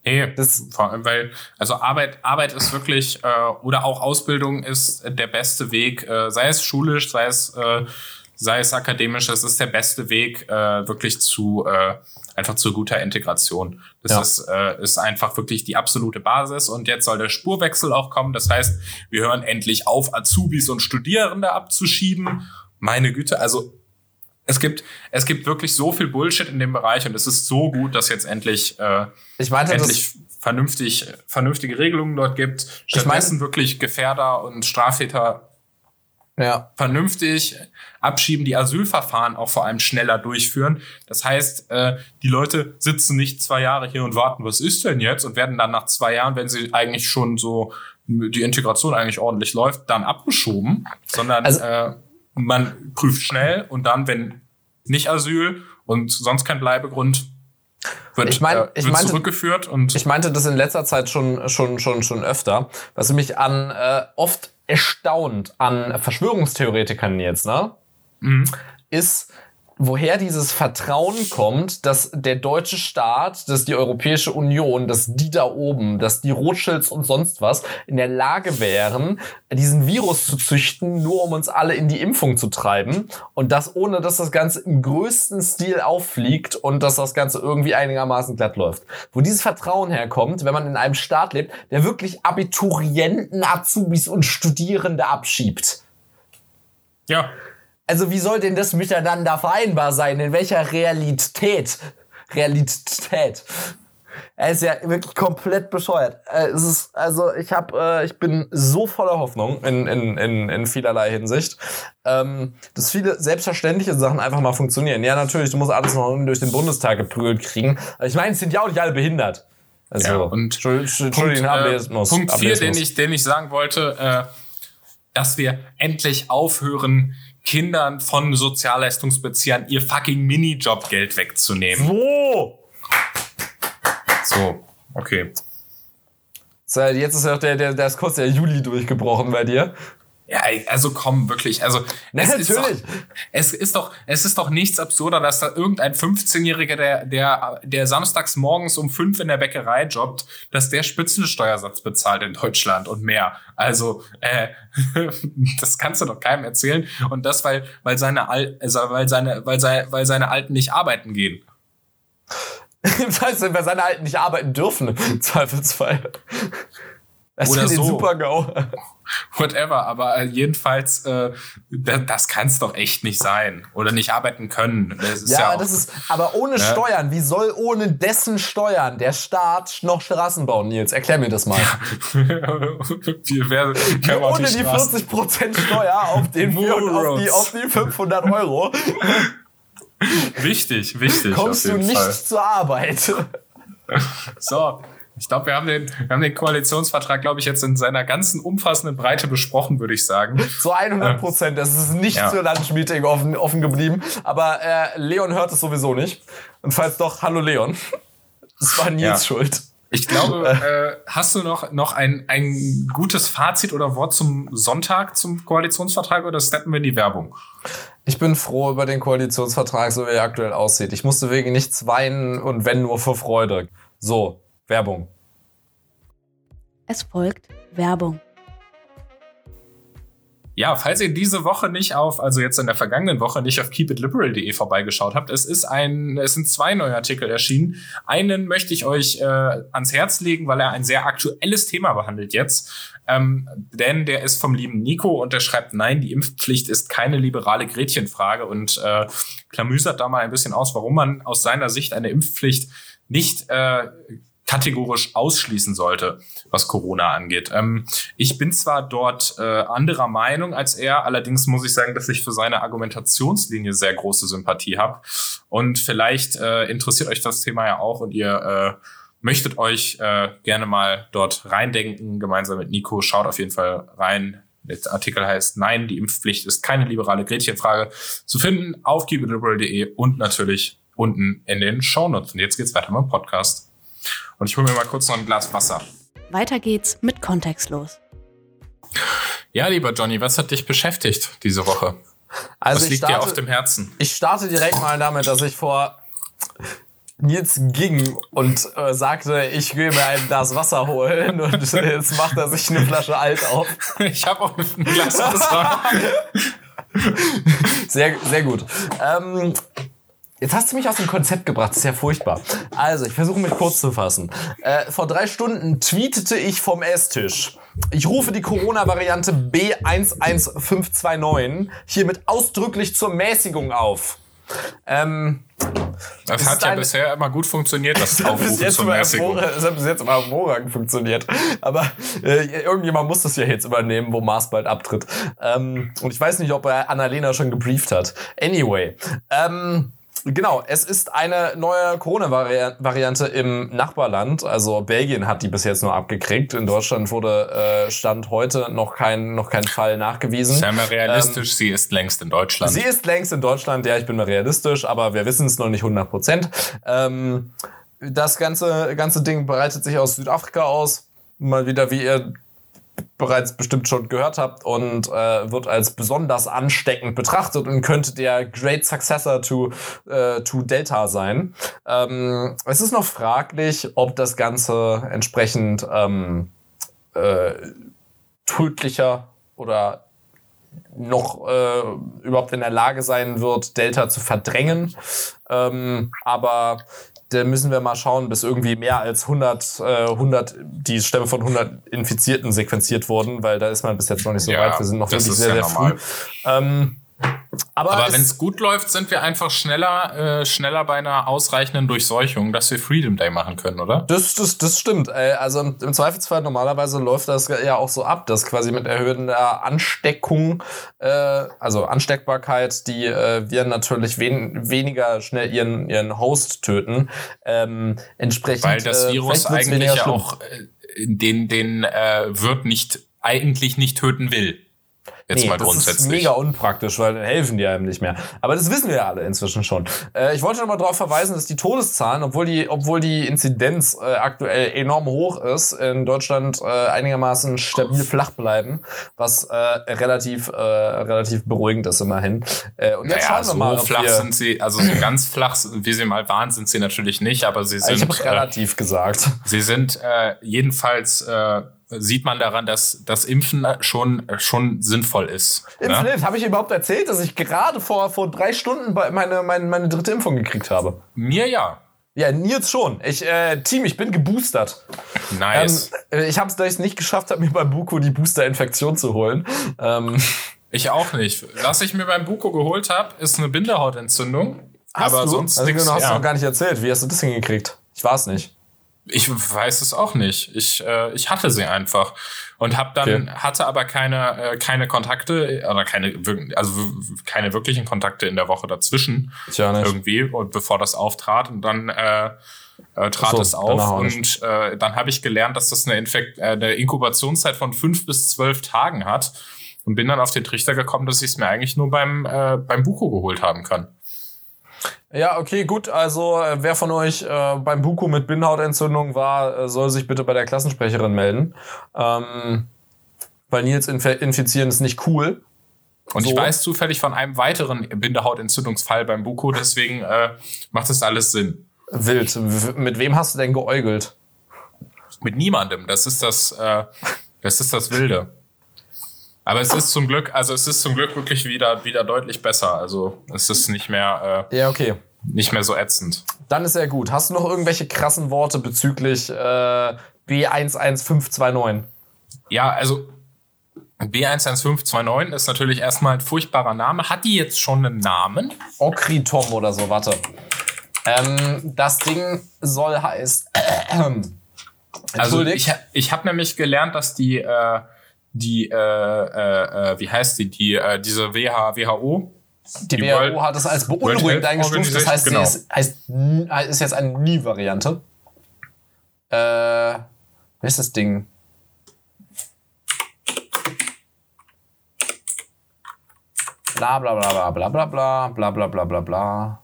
Nee, das vor allem, weil, also Arbeit, Arbeit ist wirklich, äh, oder auch Ausbildung ist der beste Weg, äh, sei es schulisch, sei es, äh, sei es akademisch, das ist der beste Weg, äh, wirklich zu, äh, einfach zu guter Integration. Das ja. ist, äh, ist einfach wirklich die absolute Basis und jetzt soll der Spurwechsel auch kommen. Das heißt, wir hören endlich auf, Azubis und Studierende abzuschieben. Meine Güte, also es gibt, es gibt wirklich so viel Bullshit in dem Bereich und es ist so gut, dass jetzt endlich, äh, ich meinte, endlich vernünftig, vernünftige Regelungen dort gibt. Stattdessen ich mein, wirklich Gefährder und Straftäter ja. vernünftig abschieben, die Asylverfahren auch vor allem schneller durchführen. Das heißt, äh, die Leute sitzen nicht zwei Jahre hier und warten, was ist denn jetzt? Und werden dann nach zwei Jahren, wenn sie eigentlich schon so die Integration eigentlich ordentlich läuft, dann abgeschoben, sondern also, äh, man prüft schnell und dann, wenn nicht Asyl und sonst kein Bleibegrund, wird, ich mein, äh, ich meinte, zurückgeführt und ich meinte das in letzter Zeit schon schon schon schon öfter, was mich an äh, oft erstaunt an Verschwörungstheoretikern jetzt, ne? Mhm. Ist woher dieses Vertrauen kommt, dass der deutsche Staat, dass die Europäische Union, dass die da oben, dass die Rothschilds und sonst was in der Lage wären, diesen Virus zu züchten, nur um uns alle in die Impfung zu treiben und das ohne, dass das Ganze im größten Stil auffliegt und dass das Ganze irgendwie einigermaßen glatt läuft. Wo dieses Vertrauen herkommt, wenn man in einem Staat lebt, der wirklich Abiturienten, Azubis und Studierende abschiebt. Ja. Also wie soll denn das miteinander vereinbar sein? In welcher Realität? Realität. Er ist ja wirklich komplett bescheuert. Äh, es ist, also ich hab, äh, ich bin so voller Hoffnung in, in, in, in vielerlei Hinsicht, ähm, dass viele selbstverständliche Sachen einfach mal funktionieren. Ja, natürlich, du musst alles noch durch den Bundestag geprügelt kriegen. Ich meine, es sind ja auch nicht alle behindert. Also, ja, und Punkt, äh, Punkt 4, den ich, den ich sagen wollte, äh, dass wir endlich aufhören, Kindern von Sozialleistungsbeziehern ihr fucking Minijobgeld wegzunehmen. So. So, okay. Jetzt ist ja auch der, der, der ist kurz der Juli durchgebrochen bei dir. Ja, also komm, wirklich. Also es natürlich. Ist doch, es ist doch, es ist doch nichts absurder, dass da irgendein 15-Jähriger, der, der, der samstags morgens um fünf in der Bäckerei jobbt, dass der Spitzensteuersatz bezahlt in Deutschland und mehr. Also, äh, das kannst du doch keinem erzählen. Und das, weil, weil seine Al also weil seine, weil seine, weil seine Alten nicht arbeiten gehen. das heißt, weil seine Alten nicht arbeiten dürfen, im Zweifelsfall. Das Oder so. Super-GAU. Whatever, aber äh, jedenfalls, äh, das, das kann es doch echt nicht sein. Oder nicht arbeiten können. Das ist ja, ja auch, das ist, aber ohne ne? Steuern, wie soll ohne dessen Steuern der Staat noch Straßen bauen, Nils? Erklär mir das mal. wir werden, ohne die, die 40% Steuer auf, den, auf, die, auf die 500 Euro. wichtig, wichtig. Kommst du nicht Fall. zur Arbeit. So, ich glaube, wir, haben den, wir haben den Koalitionsvertrag, glaube ich, jetzt in seiner ganzen umfassenden Breite besprochen, würde ich sagen. Zu 100 Prozent. Das ist nicht ja. zur Lunch-Meeting offen, offen geblieben. Aber äh, Leon hört es sowieso nicht. Und falls doch, hallo Leon. Das war Nils ja. Schuld. Ich glaube, äh, hast du noch, noch ein, ein gutes Fazit oder Wort zum Sonntag, zum Koalitionsvertrag oder steppen wir in die Werbung? Ich bin froh über den Koalitionsvertrag, so wie er aktuell aussieht. Ich musste wegen nichts weinen und wenn nur vor Freude. So, Werbung. Es folgt Werbung. Ja, falls ihr diese Woche nicht auf, also jetzt in der vergangenen Woche nicht auf keepitliberal.de vorbeigeschaut habt, es ist ein, es sind zwei neue Artikel erschienen. Einen möchte ich euch äh, ans Herz legen, weil er ein sehr aktuelles Thema behandelt jetzt. Ähm, denn der ist vom lieben Nico und der schreibt, nein, die Impfpflicht ist keine liberale Gretchenfrage und äh, klamüsert da mal ein bisschen aus, warum man aus seiner Sicht eine Impfpflicht nicht äh, kategorisch ausschließen sollte, was Corona angeht. Ähm, ich bin zwar dort äh, anderer Meinung als er, allerdings muss ich sagen, dass ich für seine Argumentationslinie sehr große Sympathie habe. Und vielleicht äh, interessiert euch das Thema ja auch und ihr äh, möchtet euch äh, gerne mal dort reindenken, gemeinsam mit Nico, schaut auf jeden Fall rein. Der Artikel heißt Nein, die Impfpflicht ist keine liberale Gretchenfrage. Zu finden auf keepitliberal.de und natürlich unten in den Shownotes. Und jetzt geht's weiter mit dem Podcast. Und ich hole mir mal kurz noch ein Glas Wasser. Weiter geht's mit Kontextlos. Ja, lieber Johnny, was hat dich beschäftigt diese Woche? Also was liegt starte, dir auf dem Herzen? Ich starte direkt mal damit, dass ich vor Nils ging und äh, sagte, ich will mir ein Glas Wasser holen und jetzt macht er sich eine Flasche Alt auf. Ich habe auch ein Glas Wasser. sehr, sehr gut. Ähm, Jetzt hast du mich aus dem Konzept gebracht, das ist ja furchtbar. Also, ich versuche mich kurz zu fassen. Äh, vor drei Stunden tweetete ich vom Esstisch. Ich rufe die Corona-Variante B11529 hiermit ausdrücklich zur Mäßigung auf. Ähm, das hat ja bisher immer gut funktioniert, das Aufrufen zur Mäßigung. Das hat bis jetzt immer hervorragend funktioniert. Aber äh, irgendjemand muss das ja jetzt übernehmen, wo Mars bald abtritt. Ähm, und ich weiß nicht, ob er Annalena schon gebrieft hat. Anyway. Ähm, Genau, es ist eine neue Corona-Variante im Nachbarland. Also Belgien hat die bis jetzt nur abgekriegt. In Deutschland wurde äh, Stand heute noch kein, noch kein Fall nachgewiesen. Sei mal realistisch, ähm, sie ist längst in Deutschland. Sie ist längst in Deutschland, ja, ich bin mal realistisch, aber wir wissen es noch nicht 100 Prozent. Ähm, das ganze, ganze Ding breitet sich aus Südafrika aus. Mal wieder, wie ihr bereits bestimmt schon gehört habt und äh, wird als besonders ansteckend betrachtet und könnte der Great Successor to, äh, to Delta sein. Ähm, es ist noch fraglich, ob das Ganze entsprechend ähm, äh, tödlicher oder noch äh, überhaupt in der Lage sein wird, Delta zu verdrängen. Ähm, aber da müssen wir mal schauen, bis irgendwie mehr als 100, äh, 100 die Stämme von 100 Infizierten sequenziert wurden, weil da ist man bis jetzt noch nicht so ja, weit. Wir sind noch wirklich sehr, sehr früh. Ähm, aber, Aber wenn es gut läuft, sind wir einfach schneller, äh, schneller bei einer ausreichenden Durchseuchung, dass wir Freedom Day machen können, oder? Das, das, das stimmt. Äh, also im Zweifelsfall normalerweise läuft das ja auch so ab, dass quasi mit erhöhter Ansteckung, äh, also Ansteckbarkeit, die äh, wir natürlich wen weniger schnell ihren, ihren Host töten. Ähm, entsprechend. Weil das äh, Virus eigentlich ja auch äh, den, den äh, Wirt nicht eigentlich nicht töten will. Jetzt nee, mal grundsätzlich. Das ist mega unpraktisch, weil dann helfen die einem nicht mehr. Aber das wissen wir ja alle inzwischen schon. Äh, ich wollte noch mal darauf verweisen, dass die Todeszahlen, obwohl die, obwohl die Inzidenz äh, aktuell enorm hoch ist, in Deutschland äh, einigermaßen stabil flach bleiben, was äh, relativ, äh, relativ beruhigend ist immerhin. Äh, und jetzt naja, schauen wir so mal. flach sind sie, also so ganz flach, wie sie mal waren, sind sie natürlich nicht, aber sie sind. Ich habe relativ gesagt. Sie sind jedenfalls sieht man daran, dass das Impfen schon, schon sinnvoll ist. Impfen ne? Habe ich überhaupt erzählt, dass ich gerade vor, vor drei Stunden meine, meine, meine dritte Impfung gekriegt habe? Mir ja. Ja, Nils schon. Ich, äh, Team, ich bin geboostert. Nice. Ähm, ich habe es, nicht geschafft habe, mir beim Buko die Booster-Infektion zu holen. Ähm. Ich auch nicht. Was ich mir beim Buko geholt habe, ist eine Bindehautentzündung. Hast aber du? sonst also, nix, hast ja. du noch gar nicht erzählt. Wie hast du das hingekriegt? Ich war es nicht. Ich weiß es auch nicht. Ich, äh, ich hatte sie einfach und habe dann okay. hatte aber keine äh, keine Kontakte oder keine also keine wirklichen Kontakte in der Woche dazwischen Tja, nicht. irgendwie und bevor das auftrat und dann äh, äh, trat so, es auf und äh, dann habe ich gelernt, dass das eine, Infekt äh, eine Inkubationszeit von fünf bis zwölf Tagen hat und bin dann auf den Trichter gekommen, dass ich es mir eigentlich nur beim äh, beim Buko geholt haben kann. Ja, okay, gut. Also äh, wer von euch äh, beim Buku mit Bindhautentzündung war, äh, soll sich bitte bei der Klassensprecherin melden. Ähm, weil Nils inf infizieren ist nicht cool. Und so. ich weiß zufällig von einem weiteren Bindehautentzündungsfall beim Buko, deswegen äh, macht das alles Sinn. Wild. W mit wem hast du denn geäugelt? Mit niemandem. Das ist das, äh, das ist das Wilde. Aber es ist zum Glück, also es ist zum Glück wirklich wieder, wieder deutlich besser. Also es ist nicht mehr, äh, ja, okay. nicht mehr so ätzend. Dann ist er gut. Hast du noch irgendwelche krassen Worte bezüglich äh, B11529? Ja, also B11529 ist natürlich erstmal ein furchtbarer Name. Hat die jetzt schon einen Namen? Okritom oder so, warte. Ähm, das Ding soll heißen. Äh, also ich, ich habe nämlich gelernt, dass die äh, die, äh, äh, äh, wie heißt die, die äh, diese WH, WHO? Die, die WHO World, hat es als beunruhigend eingestuft. Das heißt, genau. sie ist, heißt, ist jetzt eine Nie-Variante. Äh, wie ist das Ding? Bla bla bla bla bla bla bla bla bla bla bla bla.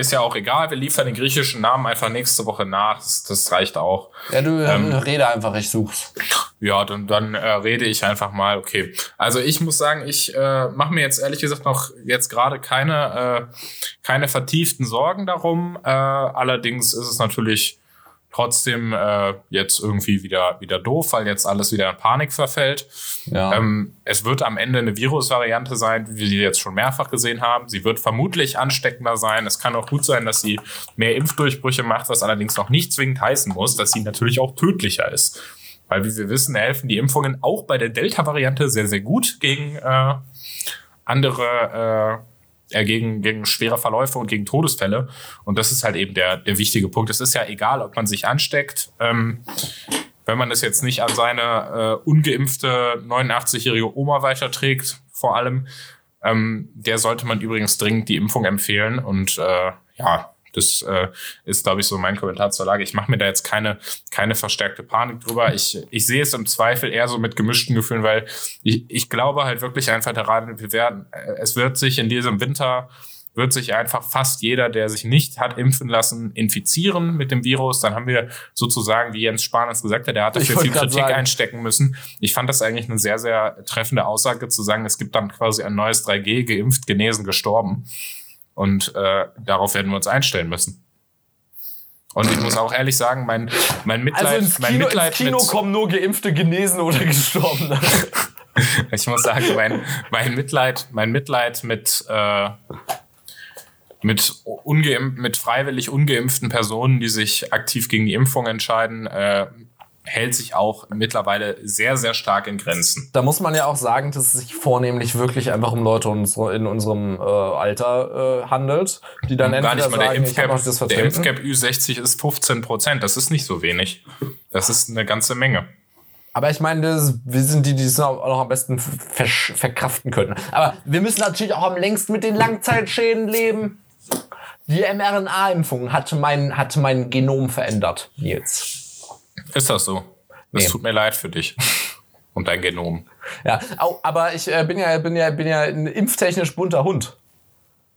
Ist ja auch egal, wir liefern den griechischen Namen einfach nächste Woche nach. Das, das reicht auch. Ja, du ähm, rede einfach, ich such's. Ja, dann, dann äh, rede ich einfach mal. Okay. Also ich muss sagen, ich äh, mache mir jetzt ehrlich gesagt noch jetzt gerade keine, äh, keine vertieften Sorgen darum. Äh, allerdings ist es natürlich trotzdem äh, jetzt irgendwie wieder, wieder doof, weil jetzt alles wieder in Panik verfällt. Ja. Ähm, es wird am Ende eine Virusvariante sein, wie wir jetzt schon mehrfach gesehen haben. Sie wird vermutlich ansteckender sein. Es kann auch gut sein, dass sie mehr Impfdurchbrüche macht, was allerdings noch nicht zwingend heißen muss, dass sie natürlich auch tödlicher ist. Weil, wie wir wissen, helfen die Impfungen auch bei der Delta-Variante sehr, sehr gut gegen äh, andere äh, gegen, gegen schwere Verläufe und gegen Todesfälle. Und das ist halt eben der, der wichtige Punkt. Es ist ja egal, ob man sich ansteckt. Ähm, wenn man es jetzt nicht an seine äh, ungeimpfte 89-jährige Oma weiterträgt, vor allem, ähm, der sollte man übrigens dringend die Impfung empfehlen. Und äh, ja, das äh, ist, glaube ich, so mein Kommentar zur Lage. Ich mache mir da jetzt keine, keine verstärkte Panik drüber. Ich, ich sehe es im Zweifel eher so mit gemischten Gefühlen, weil ich, ich glaube halt wirklich einfach daran, wir werden, äh, es wird sich in diesem Winter wird sich einfach fast jeder, der sich nicht hat impfen lassen, infizieren mit dem Virus. Dann haben wir sozusagen, wie Jens Spahn es gesagt hat, der hat dafür viel Kritik sagen. einstecken müssen. Ich fand das eigentlich eine sehr, sehr treffende Aussage zu sagen, es gibt dann quasi ein neues 3G, geimpft, genesen, gestorben. Und äh, darauf werden wir uns einstellen müssen. Und ich muss auch ehrlich sagen, mein, mein Mitleid, also ins Kino, mein Mitleid ins Kino kommen nur Geimpfte, Genesen oder Gestorbene. ich muss sagen, mein, mein Mitleid, mein Mitleid mit äh, mit ungeimpft, mit freiwillig ungeimpften Personen, die sich aktiv gegen die Impfung entscheiden, äh, hält sich auch mittlerweile sehr, sehr stark in Grenzen. Da muss man ja auch sagen, dass es sich vornehmlich wirklich einfach um Leute in unserem äh, Alter äh, handelt, die dann entweder Gar nicht mal sagen, der Impfgap, das der Impfgap Ü60 ist 15 Prozent. Das ist nicht so wenig. Das ist eine ganze Menge. Aber ich meine, das, wir sind die, die es auch noch am besten verkraften können. Aber wir müssen natürlich auch am längsten mit den Langzeitschäden leben. Die mRNA-Impfung hat mein, hat mein Genom verändert, Nils. Ist das so? Nee. tut mir leid für dich. Und dein Genom. Ja, aber ich äh, bin ja, bin ja, bin ja ein impftechnisch bunter Hund.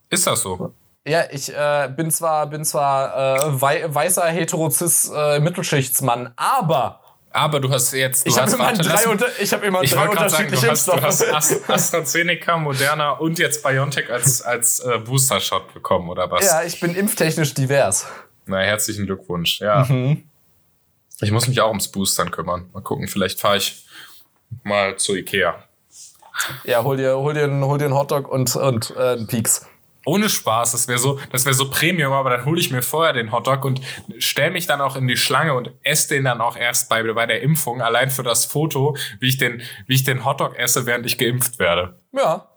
Ist das so? Ja, ich äh, bin zwar, bin zwar äh, wei weißer heterozis äh, Mittelschichtsmann, aber aber du hast jetzt. Du ich habe immer drei, unter, ich hab immer ich drei unterschiedliche sagen, du hast, du hast AstraZeneca, Moderna und jetzt BioNTech als, als äh, Booster-Shot bekommen, oder was? Ja, ich bin impftechnisch divers. Na, herzlichen Glückwunsch, ja. Mhm. Ich muss mich auch ums Boostern kümmern. Mal gucken, vielleicht fahre ich mal zu Ikea. Ja, hol dir, hol dir, hol dir einen Hotdog und, und äh, einen Peaks. Ohne Spaß, das wäre so, das wäre so Premium, aber dann hole ich mir vorher den Hotdog und stell mich dann auch in die Schlange und esse den dann auch erst bei, bei der Impfung, allein für das Foto, wie ich den, wie ich den Hotdog esse, während ich geimpft werde. Ja,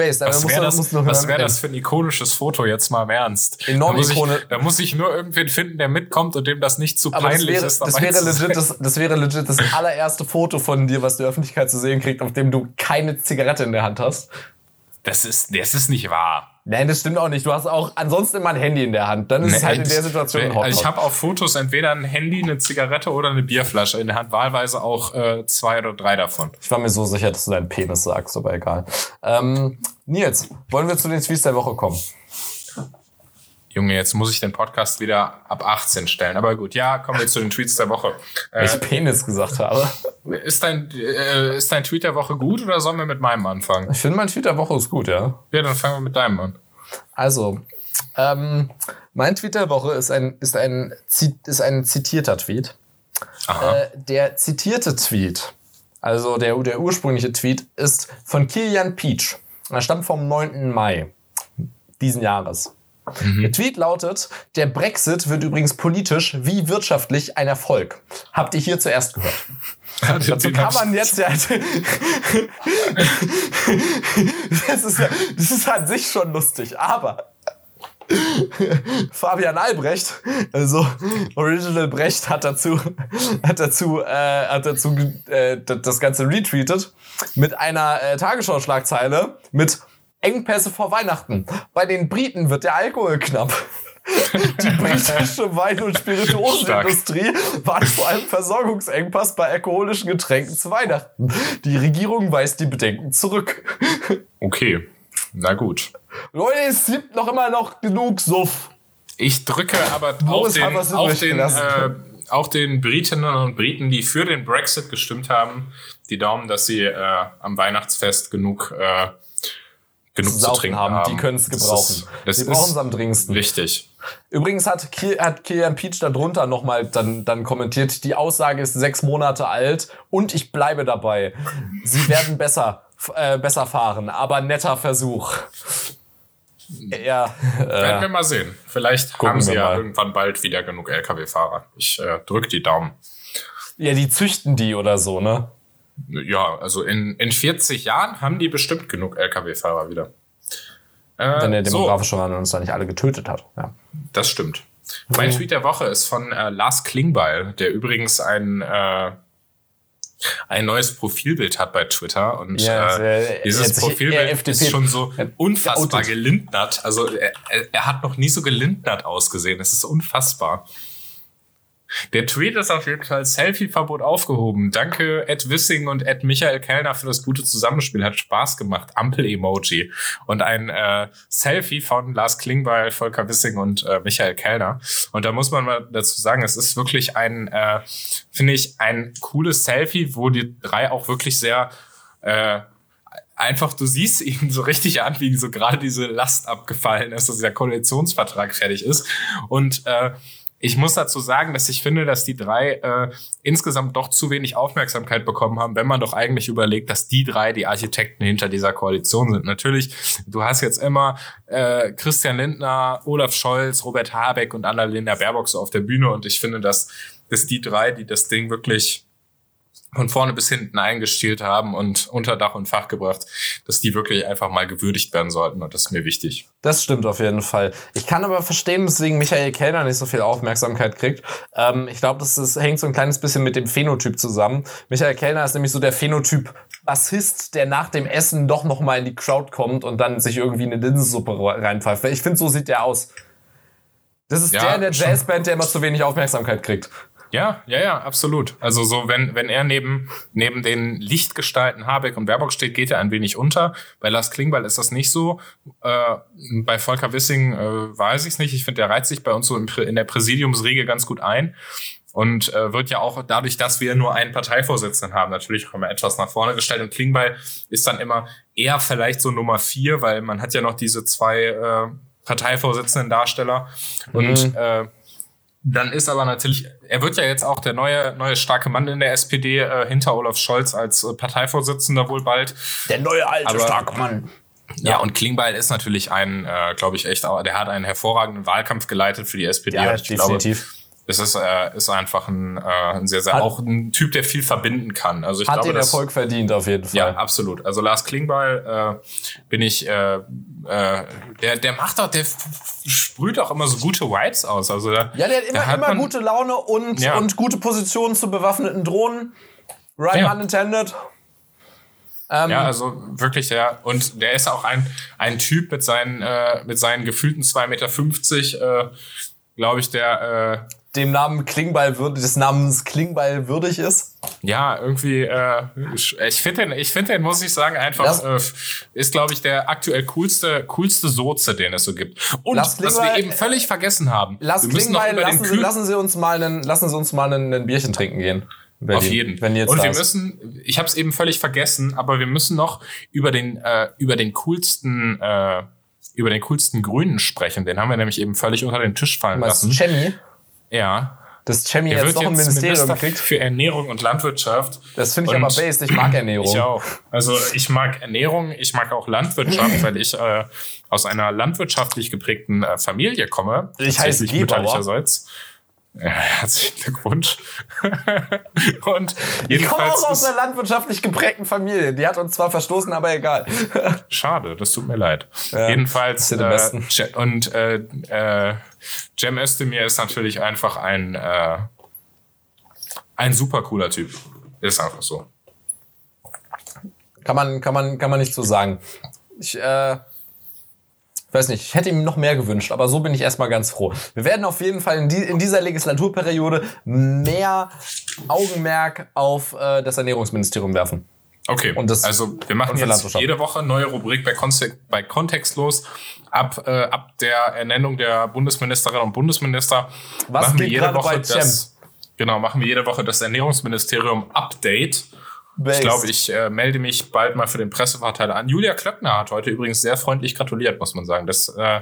Based. Was wäre das, was wär das für ein ikonisches Foto jetzt mal im Ernst? Enorm da muss, ich, da muss ich nur irgendwen finden, der mitkommt und dem das nicht zu Aber peinlich das wäre, ist. Das wäre, legit, das, das wäre legit das allererste Foto von dir, was die Öffentlichkeit zu sehen kriegt, auf dem du keine Zigarette in der Hand hast. Das ist, das ist nicht wahr. Nein, das stimmt auch nicht. Du hast auch ansonsten immer ein Handy in der Hand. Dann ist nee, es halt in der Situation ein Also ich habe auf Fotos entweder ein Handy, eine Zigarette oder eine Bierflasche in der Hand. Wahlweise auch äh, zwei oder drei davon. Ich war mir so sicher, dass du deinen Penis sagst, aber egal. Ähm, Nils, wollen wir zu den Tweets der Woche kommen? Junge, jetzt muss ich den Podcast wieder ab 18 stellen. Aber gut, ja, kommen wir zu den Tweets der Woche. Weil ich äh, Penis gesagt habe. Ist dein, äh, ist dein Tweet der Woche gut oder sollen wir mit meinem anfangen? Ich finde, mein Tweet der Woche ist gut, ja. Ja, dann fangen wir mit deinem an. Also, ähm, mein Tweet der Woche ist ein, ist ein, ist ein zitierter Tweet. Äh, der zitierte Tweet, also der, der ursprüngliche Tweet, ist von Kilian Peach. Er stammt vom 9. Mai diesen Jahres. Mhm. Der Tweet lautet, der Brexit wird übrigens politisch wie wirtschaftlich ein Erfolg. Habt ihr hier zuerst gehört. Ja, Dazu kann man jetzt ja. das, ist ja. Das ist an sich schon lustig, aber. Fabian Albrecht, also Original Brecht, hat dazu, hat dazu, äh, hat dazu äh, das Ganze retweetet mit einer äh, Tagesschau-Schlagzeile mit Engpässe vor Weihnachten. Bei den Briten wird der Alkohol knapp. Die britische Wein- und Spirituosenindustrie warnt vor einem Versorgungsengpass bei alkoholischen Getränken zu Weihnachten. Die Regierung weist die Bedenken zurück. Okay, na gut. Leute, es gibt noch immer noch genug Suff. Ich drücke aber auch den, auch den, äh, auch den Britinnen und Briten, die für den Brexit gestimmt haben, die Daumen, dass sie äh, am Weihnachtsfest genug äh, genug zu, trinken haben. haben. Die können es gebrauchen. Das ist, die brauchen es am dringendsten. Richtig. Übrigens hat, Kiel, hat Kilian Peach darunter nochmal dann, dann kommentiert, die Aussage ist sechs Monate alt und ich bleibe dabei. Sie werden besser, äh, besser fahren, aber netter Versuch. Ja. Äh, Werden wir mal sehen. Vielleicht haben sie ja mal. irgendwann bald wieder genug Lkw-Fahrer. Ich äh, drück die Daumen. Ja, die züchten die oder so, ne? Ja, also in, in 40 Jahren haben die bestimmt genug Lkw-Fahrer wieder. Äh, Wenn der demografische so. Wandel uns da nicht alle getötet hat. Ja. Das stimmt. Mein Tweet der Woche ist von äh, Lars Klingbeil, der übrigens ein äh, ein neues Profilbild hat bei Twitter und ja, äh, dieses Profilbild ist schon so unfassbar gelindnert. Also er, er hat noch nie so gelindnert ausgesehen. Es ist unfassbar. Der Tweet ist auf jeden Fall Selfie-Verbot aufgehoben. Danke Ed Wissing und Ed Michael Kellner für das gute Zusammenspiel. Hat Spaß gemacht. Ampel-Emoji. Und ein äh, Selfie von Lars Klingbeil, Volker Wissing und äh, Michael Kellner. Und da muss man mal dazu sagen, es ist wirklich ein, äh, finde ich, ein cooles Selfie, wo die drei auch wirklich sehr äh, einfach, du siehst ihn so richtig an, wie so gerade diese Last abgefallen ist, dass der Koalitionsvertrag fertig ist. Und äh, ich muss dazu sagen, dass ich finde, dass die drei äh, insgesamt doch zu wenig Aufmerksamkeit bekommen haben, wenn man doch eigentlich überlegt, dass die drei die Architekten hinter dieser Koalition sind. Natürlich, du hast jetzt immer äh, Christian Lindner, Olaf Scholz, Robert Habeck und Annalena Baerbock so auf der Bühne und ich finde, dass, dass die drei, die das Ding wirklich von vorne bis hinten eingestielt haben und unter Dach und Fach gebracht, dass die wirklich einfach mal gewürdigt werden sollten und das ist mir wichtig. Das stimmt auf jeden Fall. Ich kann aber verstehen, weswegen Michael Kellner nicht so viel Aufmerksamkeit kriegt. Ähm, ich glaube, das ist, hängt so ein kleines bisschen mit dem Phänotyp zusammen. Michael Kellner ist nämlich so der Phänotyp Bassist, der nach dem Essen doch noch mal in die Crowd kommt und dann sich irgendwie eine Linsensuppe reinpfeift. Ich finde, so sieht der aus. Das ist ja, der in der Jazzband, der immer zu wenig Aufmerksamkeit kriegt. Ja, ja, ja, absolut. Also so, wenn, wenn er neben, neben den Lichtgestalten Habeck und Baerbock steht, geht er ein wenig unter. Bei Lars Klingbeil ist das nicht so. Äh, bei Volker Wissing äh, weiß ich es nicht. Ich finde, der reizt sich bei uns so in der Präsidiumsriege ganz gut ein. Und äh, wird ja auch dadurch, dass wir nur einen Parteivorsitzenden haben, natürlich auch immer etwas nach vorne gestellt. Und Klingbeil ist dann immer eher vielleicht so Nummer vier, weil man hat ja noch diese zwei äh, Parteivorsitzenden Darsteller. Mhm. Und äh, dann ist aber natürlich, er wird ja jetzt auch der neue, neue starke Mann in der SPD äh, hinter Olaf Scholz als äh, Parteivorsitzender wohl bald. Der neue alte aber, starke Mann. Ja, und Klingbeil ist natürlich ein, äh, glaube ich, echt, der hat einen hervorragenden Wahlkampf geleitet für die SPD. Ja, ich definitiv. Glaube, es ist, äh, ist einfach ein, äh, ein sehr, sehr, hat, auch ein Typ, der viel verbinden kann. Also ich hat glaube, den das, Erfolg verdient auf jeden Fall. Ja, absolut. Also Lars Klingbeil äh, bin ich, äh, äh, der, der macht auch, der sprüht auch immer so gute Vibes aus. Also der, ja, der hat immer, immer man, gute Laune und, ja. und gute Positionen zu bewaffneten Drohnen. Right ja. unintended. Ähm, ja, also wirklich, ja. Und der ist auch ein, ein Typ mit seinen, äh, mit seinen gefühlten 2,50 Meter, äh, glaube ich, der äh, dem Namen Klingbeil würdig, des Namens Klingbeil würdig ist. Ja, irgendwie, äh, ich finde den, ich finde den, muss ich sagen, einfach, äh, ist, glaube ich, der aktuell coolste, coolste Soze, den es so gibt. Und was wir eben völlig vergessen haben. Lass wir müssen Klingbeil, lassen, Sie, lassen Sie uns mal einen, lassen Sie uns mal einen, einen Bierchen trinken gehen. Berlin, Auf jeden. Wenn jetzt Und wir müssen, ich habe es eben völlig vergessen, aber wir müssen noch über den, äh, über den coolsten, äh, über den coolsten Grünen sprechen. Den haben wir nämlich eben völlig unter den Tisch fallen lassen. Jenny? Ja. Das Chemie jetzt noch ein Ministerium Minister kriegt. Für Ernährung und Landwirtschaft. Das finde ich und aber based. Ich mag Ernährung. Ich auch. Also ich mag Ernährung, ich mag auch Landwirtschaft, weil ich äh, aus einer landwirtschaftlich geprägten äh, Familie komme. Ich heiße mütterlicherseits. Ja, herzlichen Glückwunsch. und ich komme auch aus einer landwirtschaftlich geprägten Familie. Die hat uns zwar verstoßen, aber egal. Schade, das tut mir leid. Ja, jedenfalls äh, und äh, äh, Cem Özdemir ist natürlich einfach ein, äh, ein super cooler Typ. Ist einfach so. Kann man, kann man, kann man nicht so sagen. Ich, äh, weiß nicht, ich hätte ihm noch mehr gewünscht, aber so bin ich erstmal ganz froh. Wir werden auf jeden Fall in, die, in dieser Legislaturperiode mehr Augenmerk auf äh, das Ernährungsministerium werfen. Okay, und das, also wir machen jetzt jede Woche neue Rubrik bei, Kontext, bei Kontextlos. Ab, äh, ab der Ernennung der Bundesministerinnen und Bundesminister Was machen wir jede Woche das, genau, machen wir jede Woche das Ernährungsministerium Update. Base. Ich glaube, ich äh, melde mich bald mal für den Presseverteiler an. Julia Klöckner hat heute übrigens sehr freundlich gratuliert, muss man sagen. Das äh,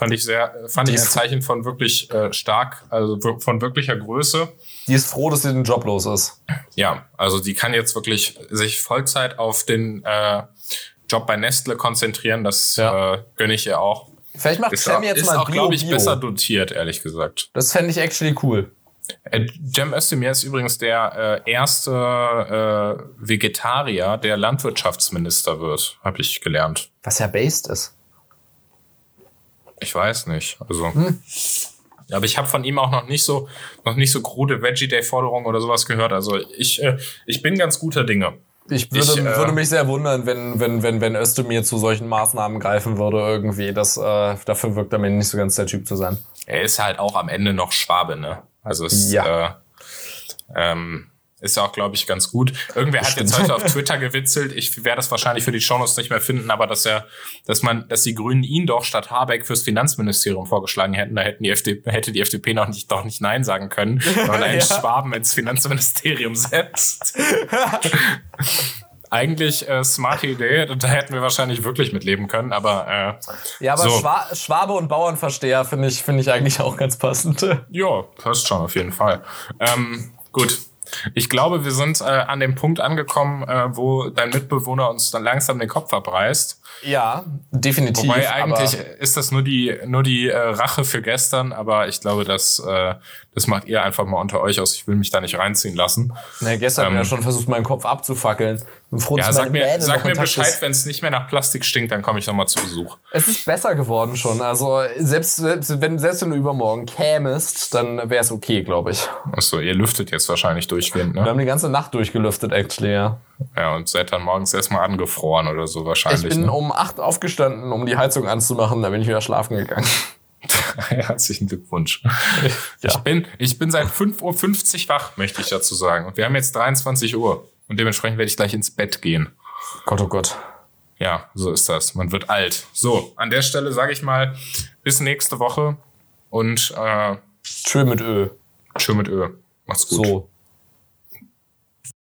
fand ich sehr, fand ich ein Zeichen von wirklich äh, stark, also von wirklicher Größe. Die ist froh, dass sie den Job los ist. Ja, also die kann jetzt wirklich sich Vollzeit auf den äh, Job bei Nestle konzentrieren. Das ja. äh, gönne ich ihr auch. Vielleicht macht Cem jetzt ist mal auch, glaube ich, besser dotiert, ehrlich gesagt. Das fände ich actually cool. Äh, Cem Özdemir ist übrigens der äh, erste äh, Vegetarier, der Landwirtschaftsminister wird, habe ich gelernt. Was ja based ist. Ich weiß nicht. Also. Hm. Aber ich habe von ihm auch noch nicht so noch nicht so krude Veggie Day Forderungen oder sowas gehört. Also ich äh, ich bin ganz guter Dinge. Ich würde, ich, äh, würde mich sehr wundern, wenn, wenn, wenn, wenn Özdemir zu solchen Maßnahmen greifen würde irgendwie. Das, äh, dafür wirkt er mir nicht so ganz der Typ zu sein. Er ist halt auch am Ende noch Schwabe, ne? Also es, ja. äh, ähm, ist ja auch, glaube ich, ganz gut. Irgendwer hat jetzt heute auf Twitter gewitzelt, ich werde das wahrscheinlich für die Shownotes nicht mehr finden, aber dass er, dass man, dass die Grünen ihn doch statt Habeck fürs Finanzministerium vorgeschlagen hätten, da hätten die FDP, hätte die FDP noch nicht, doch nicht Nein sagen können, man einen ja. Schwaben ins Finanzministerium setzt. eigentlich äh, smarte Idee, da hätten wir wahrscheinlich wirklich mitleben können, aber äh, Ja, aber so. Schwa Schwabe und Bauernversteher finde ich, finde ich eigentlich auch ganz passend. Ja, passt schon auf jeden Fall. Ähm, gut, ich glaube, wir sind äh, an dem Punkt angekommen, äh, wo dein Mitbewohner uns dann langsam den Kopf abreißt. Ja, definitiv. Wobei eigentlich ist das nur die nur die äh, Rache für gestern, aber ich glaube, dass äh, das macht ihr einfach mal unter euch aus. Ich will mich da nicht reinziehen lassen. Na, gestern ähm, haben wir ja schon versucht, meinen Kopf abzufackeln. Ja, sag mir, sag mir Bescheid, wenn es nicht mehr nach Plastik stinkt, dann komme ich nochmal zu Besuch. Es ist besser geworden schon. Also selbst, selbst, wenn, selbst wenn du übermorgen kämest, dann wäre es okay, glaube ich. Achso, ihr lüftet jetzt wahrscheinlich durchgehend, ne? Wir haben die ganze Nacht durchgelüftet, actually, ja. Ja, und seid dann morgens erstmal angefroren oder so wahrscheinlich. Ich bin ne? Um acht aufgestanden, um die Heizung anzumachen, dann bin ich wieder schlafen gegangen. Herzlichen Glückwunsch. Ja. Ich, bin, ich bin seit 5.50 Uhr wach, möchte ich dazu sagen. Und wir haben jetzt 23 Uhr. Und dementsprechend werde ich gleich ins Bett gehen. Gott, oh Gott. Ja, so ist das. Man wird alt. So, an der Stelle sage ich mal, bis nächste Woche und äh, Tschö mit Ö. Tschö mit Ö. Macht's gut. So.